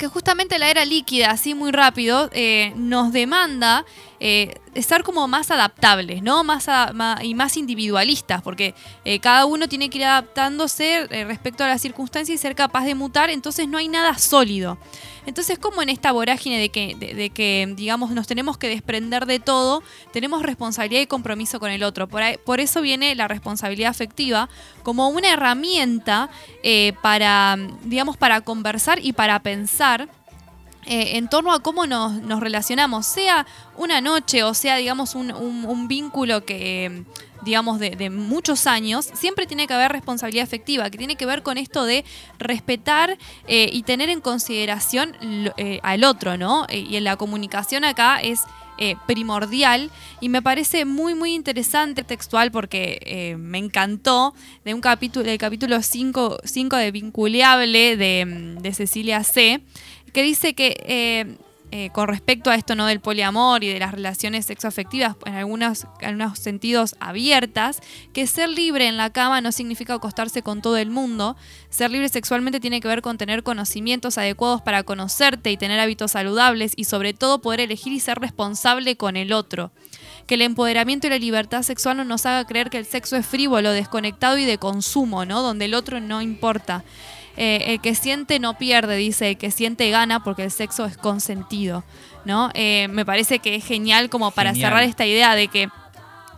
que justamente la era líquida, así muy rápido, eh, nos demanda eh, estar como más adaptables, ¿no? Más, y más individualistas, porque eh, cada uno tiene que ir adaptándose eh, respecto a las circunstancias y ser capaz de mutar, entonces no hay nada sólido. Entonces, como en esta vorágine de que, de, que, digamos, nos tenemos que desprender de todo, tenemos responsabilidad y compromiso con el otro. Por, por eso viene la responsabilidad afectiva como una herramienta para, digamos, para conversar y para pensar eh, en torno a cómo nos, relacionamos, sea una noche o sea, digamos, un, vínculo que, eh, digamos, de, muchos años, siempre tiene que haber responsabilidad afectiva, que tiene que ver con esto de respetar eh, y tener en consideración eh, al otro, ¿no? Y en la comunicación acá es primordial y me parece muy muy interesante textual porque me encantó de un capítulo del capítulo 5 de Vinculeable de, mm, de Cecilia C que dice que eh, eh, con respecto a esto no del poliamor y de las relaciones sexoafectivas en algunos, en algunos sentidos abiertas, que ser libre en la cama no significa acostarse con todo el mundo. Ser libre sexualmente tiene que ver con tener conocimientos adecuados para conocerte y tener hábitos saludables y sobre todo poder elegir y ser responsable con el otro. Que el empoderamiento y la libertad sexual no nos haga creer que el sexo es frívolo, desconectado y de consumo, ¿no? Donde el otro no importa. Eh, el que siente no pierde, dice, el que siente gana porque el sexo es consentido, ¿no? Eh, me parece que es genial como para Genial. cerrar esta idea de que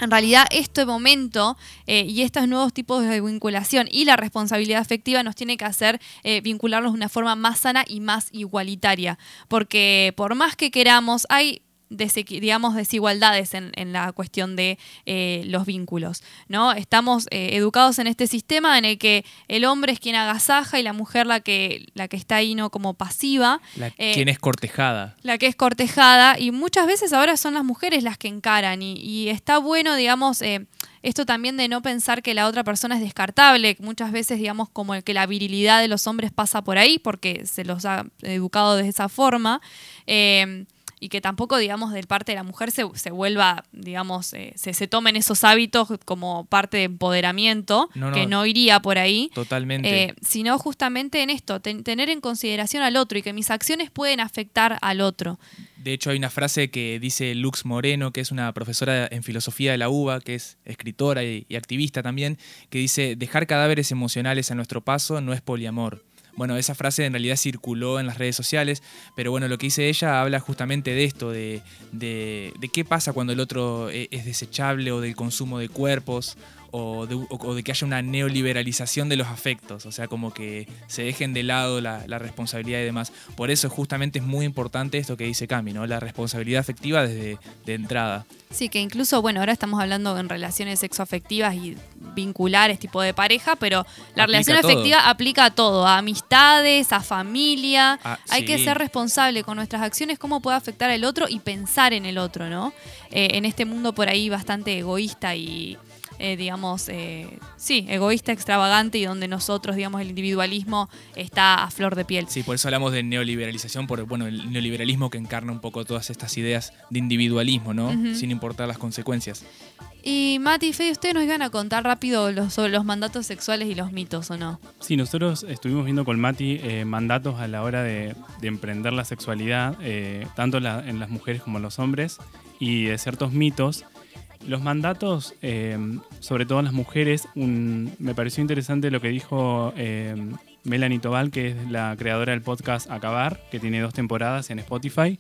en realidad este momento eh, y estos nuevos tipos de vinculación y la responsabilidad afectiva nos tiene que hacer eh, vincularnos de una forma más sana y más igualitaria, porque por más que queramos, hay digamos, desigualdades en, en la cuestión de eh, los vínculos, ¿no? Estamos eh, educados en este sistema en el que el hombre es quien agasaja y la mujer la que, la que está ahí, ¿no? Como pasiva. La, Eh, quien es cortejada. la que es cortejada y muchas veces ahora son las mujeres las que encaran y, y está bueno, digamos, eh, esto también de no pensar que la otra persona es descartable, muchas veces, digamos, como el que la virilidad de los hombres pasa por ahí porque se los ha educado de esa forma. eh, y que tampoco, digamos, de parte de la mujer se, se vuelva, digamos, eh, se, se tomen esos hábitos como parte de empoderamiento, No, no. que no iría por ahí. Totalmente. Eh, sino justamente en esto, ten- tener en consideración al otro y que mis acciones pueden afectar al otro. De hecho, hay una frase que dice Lux Moreno, que es una profesora en filosofía de la UBA, que es escritora y, y activista también, que dice, dejar cadáveres emocionales a nuestro paso no es poliamor. Bueno, esa frase en realidad circuló en las redes sociales, pero bueno, lo que dice ella habla justamente de esto, de, de- qué pasa cuando el otro e- es desechable o del consumo de cuerpos o de, o de que haya una neoliberalización de los afectos, o sea, como que se dejen de lado la, la responsabilidad y demás. Por eso justamente es muy importante esto que dice Cami, ¿no? La responsabilidad afectiva desde de entrada. Sí, que incluso, bueno, ahora estamos hablando en relaciones sexoafectivas y vinculares, tipo de pareja, pero la Aplica relación todo. afectiva aplica a todo, a amistades, a familia. Ah, Hay que ser responsable con nuestras acciones, cómo puede afectar al otro y pensar en el otro, ¿no? Eh, en este mundo por ahí bastante egoísta y, eh, digamos, eh, sí, egoísta, extravagante y donde nosotros, digamos, el individualismo está a flor de piel. Sí, por eso hablamos de neoliberalización, por bueno, el neoliberalismo que encarna un poco todas estas ideas de individualismo, ¿no? Sin importar las consecuencias. Y Mati y Fede, ustedes nos iban a contar rápido los, sobre los mandatos sexuales y los mitos, ¿o no? Sí, nosotros estuvimos viendo con Mati eh, mandatos a la hora de, de emprender la sexualidad, eh, tanto la- en las mujeres como en los hombres, y de ciertos mitos. Los mandatos, eh, sobre todo las mujeres, me pareció interesante lo que dijo eh, Melanie Tobal, que es la creadora del podcast Acabar, que tiene dos temporadas en Spotify.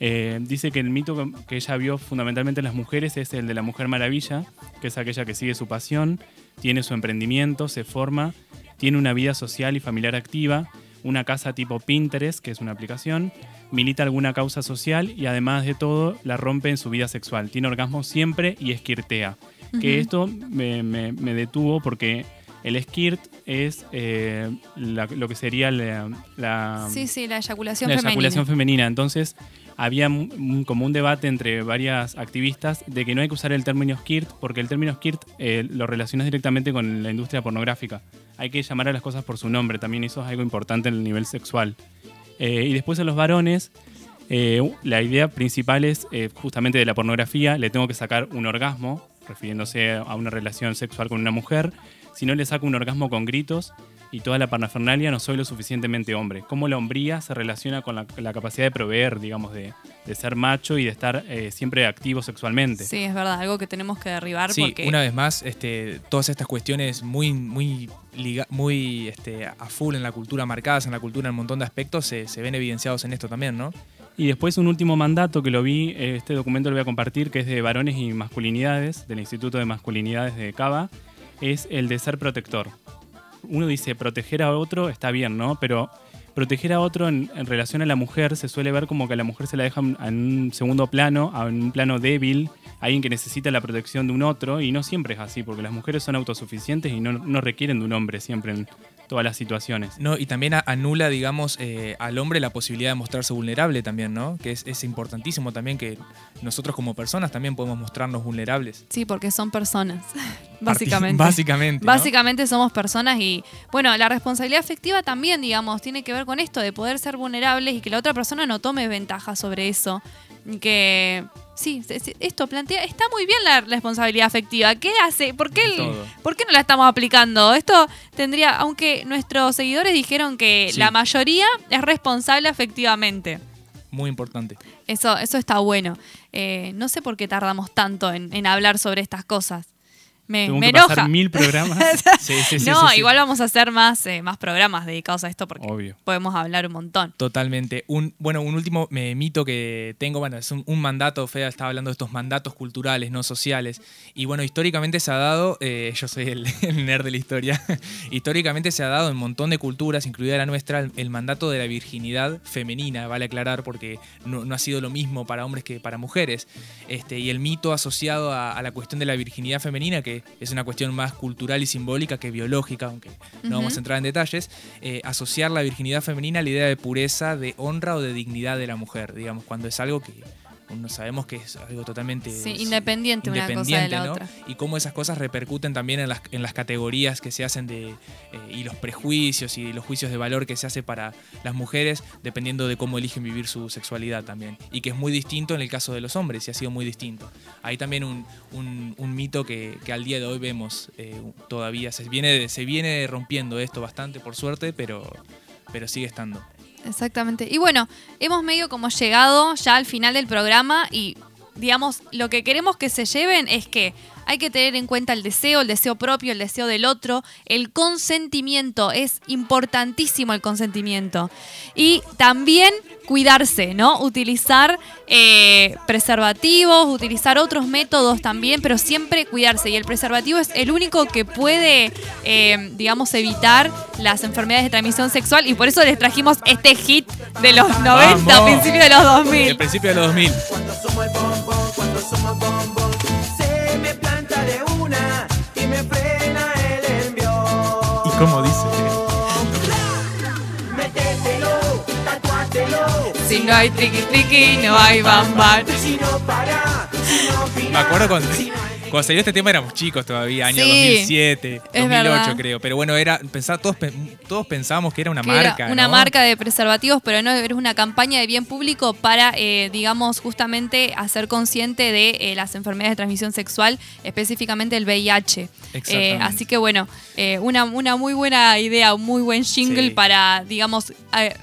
Eh, dice que el mito que ella vio fundamentalmente en las mujeres es el de la mujer maravilla, que es aquella que sigue su pasión, tiene su emprendimiento, se forma, tiene una vida social y familiar activa, una casa tipo Pinterest, que es una aplicación, milita alguna causa social y además de todo la rompe en su vida sexual. Tiene orgasmo siempre y esquirtea. Que Ujú. esto me, me- me detuvo porque el esquirt es eh, la- lo que sería la- la, Sí, sí, la eyaculación la femenina. eyaculación femenina. Entonces, había un- como un debate entre varias activistas de que no hay que usar el término skirt porque el término skirt eh, lo relacionas directamente con la industria pornográfica. Hay que llamar a las cosas por su nombre, también eso es algo importante en el nivel sexual. Eh, y después a los varones, eh, la idea principal es eh, justamente de la pornografía, le tengo que sacar un orgasmo, refiriéndose a una relación sexual con una mujer, si no le saco un orgasmo con gritos y toda la parafernalia, no soy lo suficientemente hombre. Cómo la hombría se relaciona con la, la capacidad de proveer, digamos, de, de ser macho y de estar eh, siempre activo sexualmente. Sí, es verdad, algo que tenemos que derribar Sí, porque una vez más, este, todas estas cuestiones muy, muy, liga- muy este, a full en la cultura, marcadas en la cultura en un montón de aspectos, se, se ven evidenciados en esto también, ¿no? Y después un último mandato que lo vi, eh, este documento lo voy a compartir, que es de varones y masculinidades, del Instituto de Masculinidades de Cava, es el de ser protector. Uno dice, proteger a otro está bien, ¿no? Pero proteger a otro en, relación a la mujer se suele ver como que a la mujer se la deja en un segundo plano, en un plano débil, alguien que necesita la protección de un otro, y no siempre es así, porque las mujeres son autosuficientes y no, requieren de un hombre siempre todas las situaciones. No, y también anula, digamos, eh, al hombre la posibilidad de mostrarse vulnerable también, ¿no? Que es, es importantísimo también que nosotros como personas también podemos mostrarnos vulnerables. sí, porque son personas, básicamente. Básicamente. ¿no? Básicamente somos personas y, bueno, la responsabilidad afectiva también, digamos, tiene que ver con esto de poder ser vulnerables y que la otra persona no tome ventaja sobre eso. Que, sí, esto plantea, está muy bien la responsabilidad afectiva. ¿Qué hace? ¿Por qué, el-. ¿por qué no la estamos aplicando? Esto tendría, aunque nuestros seguidores dijeron que Sí. la mayoría es responsable afectivamente. Muy importante. Eso, eso está bueno. Eh, no sé por qué tardamos tanto en, en hablar sobre estas cosas. Me, Tengo me que pasar mil programas. Sí, sí, sí, no, igual vamos a hacer más, eh, más programas dedicados a esto porque Obvio. podemos hablar un montón. Totalmente. Un, bueno, un último eh, mito que tengo, bueno, es un, un mandato, Feda estaba hablando de estos mandatos culturales, no sociales. Y bueno, históricamente se ha dado, eh, yo soy el, el nerd de la historia, históricamente se ha dado en un montón de culturas, incluida la nuestra, el, el mandato de la virginidad femenina, vale aclarar, porque no, no ha sido lo mismo para hombres que para mujeres. Este, y el mito asociado a, a la cuestión de la virginidad femenina, que es una cuestión más cultural y simbólica que biológica, aunque no vamos a entrar en detalles, eh, asociar la virginidad femenina a la idea de pureza, de honra o de dignidad de la mujer, digamos, cuando es algo que no sabemos que es algo totalmente Sí, es independiente una cosa de independiente, la ¿no? otra. Y cómo esas cosas repercuten también en las, en las categorías que se hacen de, eh, y los prejuicios y los juicios de valor que se hace para las mujeres, dependiendo de cómo eligen vivir su sexualidad también. Y que es muy distinto en el caso de los hombres, y ha sido muy distinto. Hay también un, un- un mito que, que al día de hoy vemos eh, todavía. Se viene, se viene rompiendo esto bastante, por suerte, pero, pero sigue estando. Exactamente. Y bueno, hemos medio como llegado ya al final del programa y digamos, lo que queremos que se lleven es que hay que tener en cuenta el deseo, el deseo propio, el deseo del otro, el consentimiento, es importantísimo el consentimiento. Y también cuidarse, ¿no? Utilizar eh, preservativos, utilizar otros métodos también, pero siempre cuidarse. Y el preservativo es el único que puede, eh, digamos, evitar las enfermedades de transmisión sexual y por eso les trajimos este hit de los 90, Vamos. principios de los 2000. El principio de los 2000. Se Si no hay triqui triqui, no hay bam bam. Si no para, si no Me acuerdo cuando, cuando salió este tema éramos chicos todavía, año Sí, 2007, es 2008 verdad. creo. Pero bueno, era pensar, todos, todos pensábamos que era una que era marca. una ¿no? marca de preservativos, pero no, era una campaña de bien público para, eh, digamos, justamente hacer consciente de eh, las enfermedades de transmisión sexual, específicamente el VIH. Exactamente. Eh, así que bueno, eh, una, una muy buena idea, un muy buen jingle Sí. para, digamos, eh,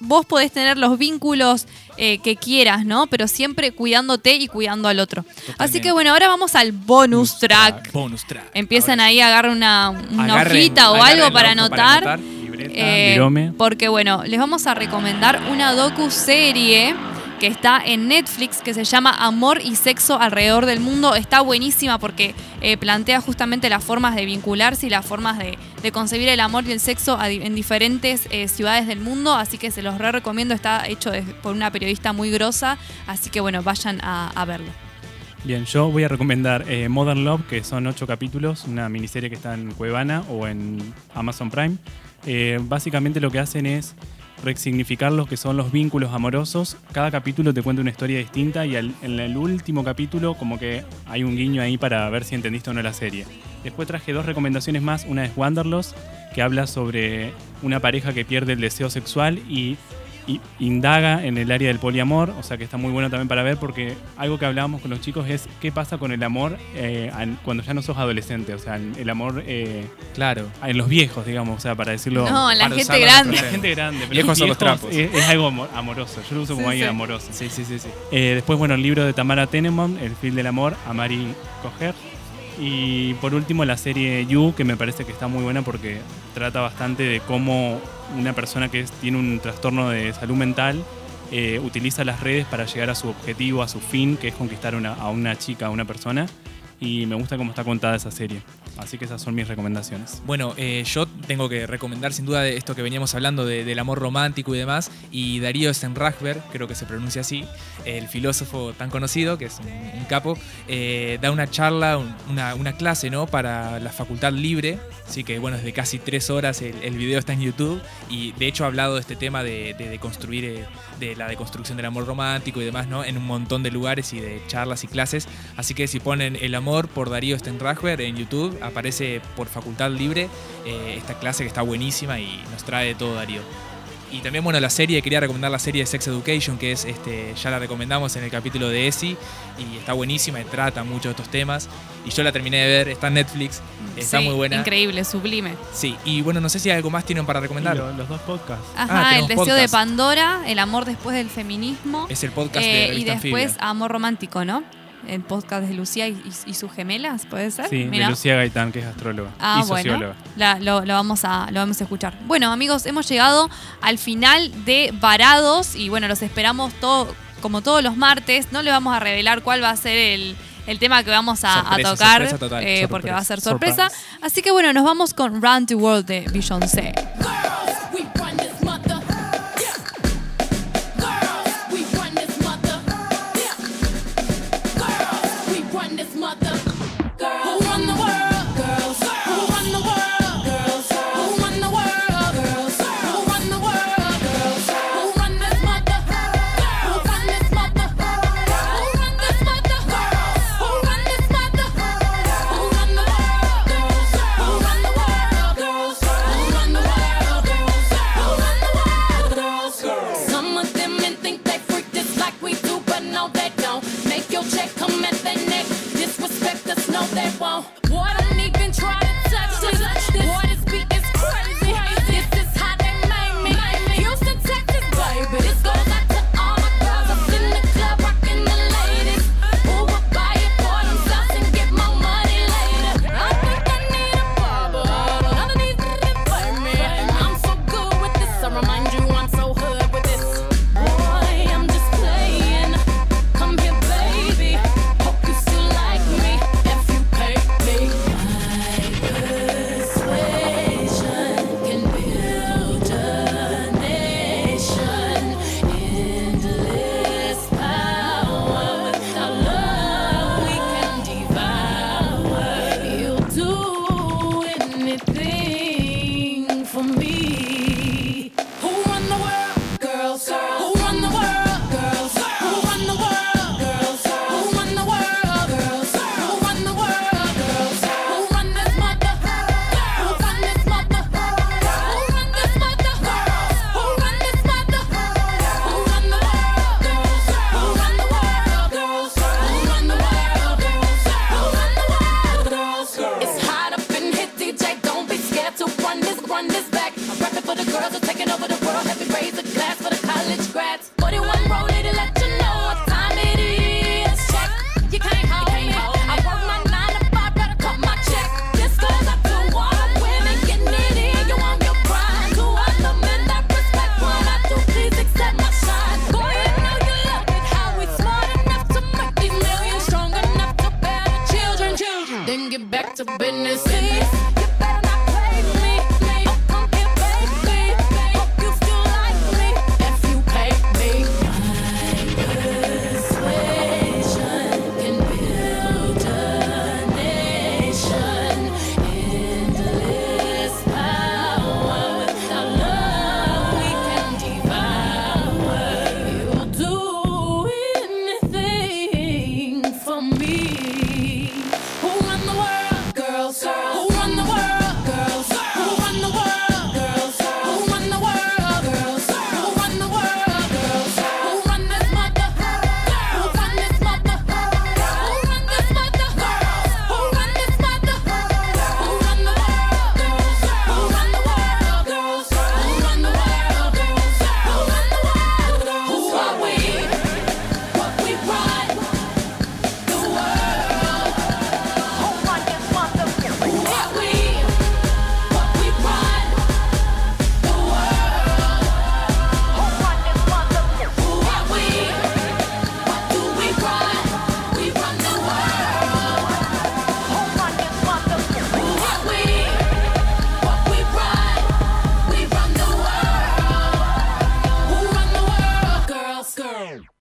vos podés tener los vínculos eh, que quieras, ¿no? Pero siempre cuidándote y cuidando al otro. Así que bueno, ahora vamos al bonus track. Bonus track. Empiezan ahí, agarren una, una Agarren- hojita o algo para hoja para anotar. anotar. Eh, porque bueno, les vamos a recomendar una docu-serie que está en Netflix que se llama Amor y Sexo alrededor del mundo. Está buenísima porque eh, plantea justamente las formas de vincularse y las formas de, concebir el amor y el sexo en diferentes eh, ciudades del mundo. Así que se los re recomiendo. Está hecho por una periodista muy grosa. Así que bueno, vayan a, verlo. Bien, yo voy a recomendar eh, Modern Love, que son ocho capítulos, una miniserie que está en Cuevana o en Amazon Prime. Básicamente lo que hacen es resignificar lo que son los vínculos amorosos. Cada capítulo te cuenta una historia distinta y en el último capítulo como que hay un guiño ahí para ver si entendiste o no la serie. Después traje dos recomendaciones más. Una es Wanderlust, que habla sobre una pareja que pierde el deseo sexual y indaga en el área del poliamor, o sea que está muy bueno también para ver porque algo que hablábamos con los chicos es qué pasa con el amor eh, al- cuando ya no sos adolescente, o sea, el amor eh, claro. en los viejos, digamos, o sea, para decirlo... No, en la gente grande. en La gente grande, pero Viejos son los trapos. Es, es algo amo- amoroso, yo lo uso como Sí, alguien sí. amoroso. Sí, sí, sí, sí. Eh, después, bueno, el libro de Tamara Tenemon, El fil del amor, Amari Coger. Y por último, la serie You, que me parece que está muy buena porque trata bastante de cómo una persona que tiene un trastorno de salud mental eh, utiliza las redes para llegar a su objetivo, a su fin, que es conquistar a una chica, a una persona. Y me gusta cómo está contada esa serie. Así que esas son mis recomendaciones. Bueno, eh, yo tengo que recomendar sin duda de esto que veníamos hablando de- del amor romántico y demás. Y Darío Stenrachberg, creo que se pronuncia así, el filósofo tan conocido, que es un, un capo, eh, da una charla, un- una, una clase, ¿no? Para la facultad libre. Así que, bueno, es de casi tres horas, el, el video está en YouTube. Y de hecho ha hablado de este tema de, de, de construir, eh, de la deconstrucción del amor romántico y demás, ¿no? En un montón de lugares y de charlas y clases. Así que si ponen El amor por Darío Stenrachberg en YouTube, aparece por facultad libre eh, esta clase que está buenísima y nos trae de todo Darío. Y también, bueno, la serie, quería recomendar la serie de Sex Education, que es, este, ya la recomendamos en el capítulo de ESI, y está buenísima y trata mucho de estos temas. Y yo la terminé de ver, está en Netflix, está Sí, muy buena. Increíble, sublime. Sí, y bueno, no sé si algo más tienen para recomendar. Lo- los dos podcasts. Ajá, el tenemos deseo de. Pandora, el amor después del feminismo. Es el podcast eh, de y después Anfibia. Amor Romántico, ¿no? El podcast de Lucía y, y- y sus gemelas, ¿puede ser? Sí, de. Lucía Gaitán, que es astróloga Ah, y bueno. socióloga. La- lo, lo vamos a, lo vamos a escuchar. Bueno, amigos, hemos llegado al final de Varados y bueno, los esperamos todo, como todos los martes. No le vamos a revelar cuál va a ser el, el tema que vamos a, tocar, sorpresa total, eh, porque va a ser sorpresa. sorpresa. Así que bueno, nos vamos con Run the World de Beyoncé.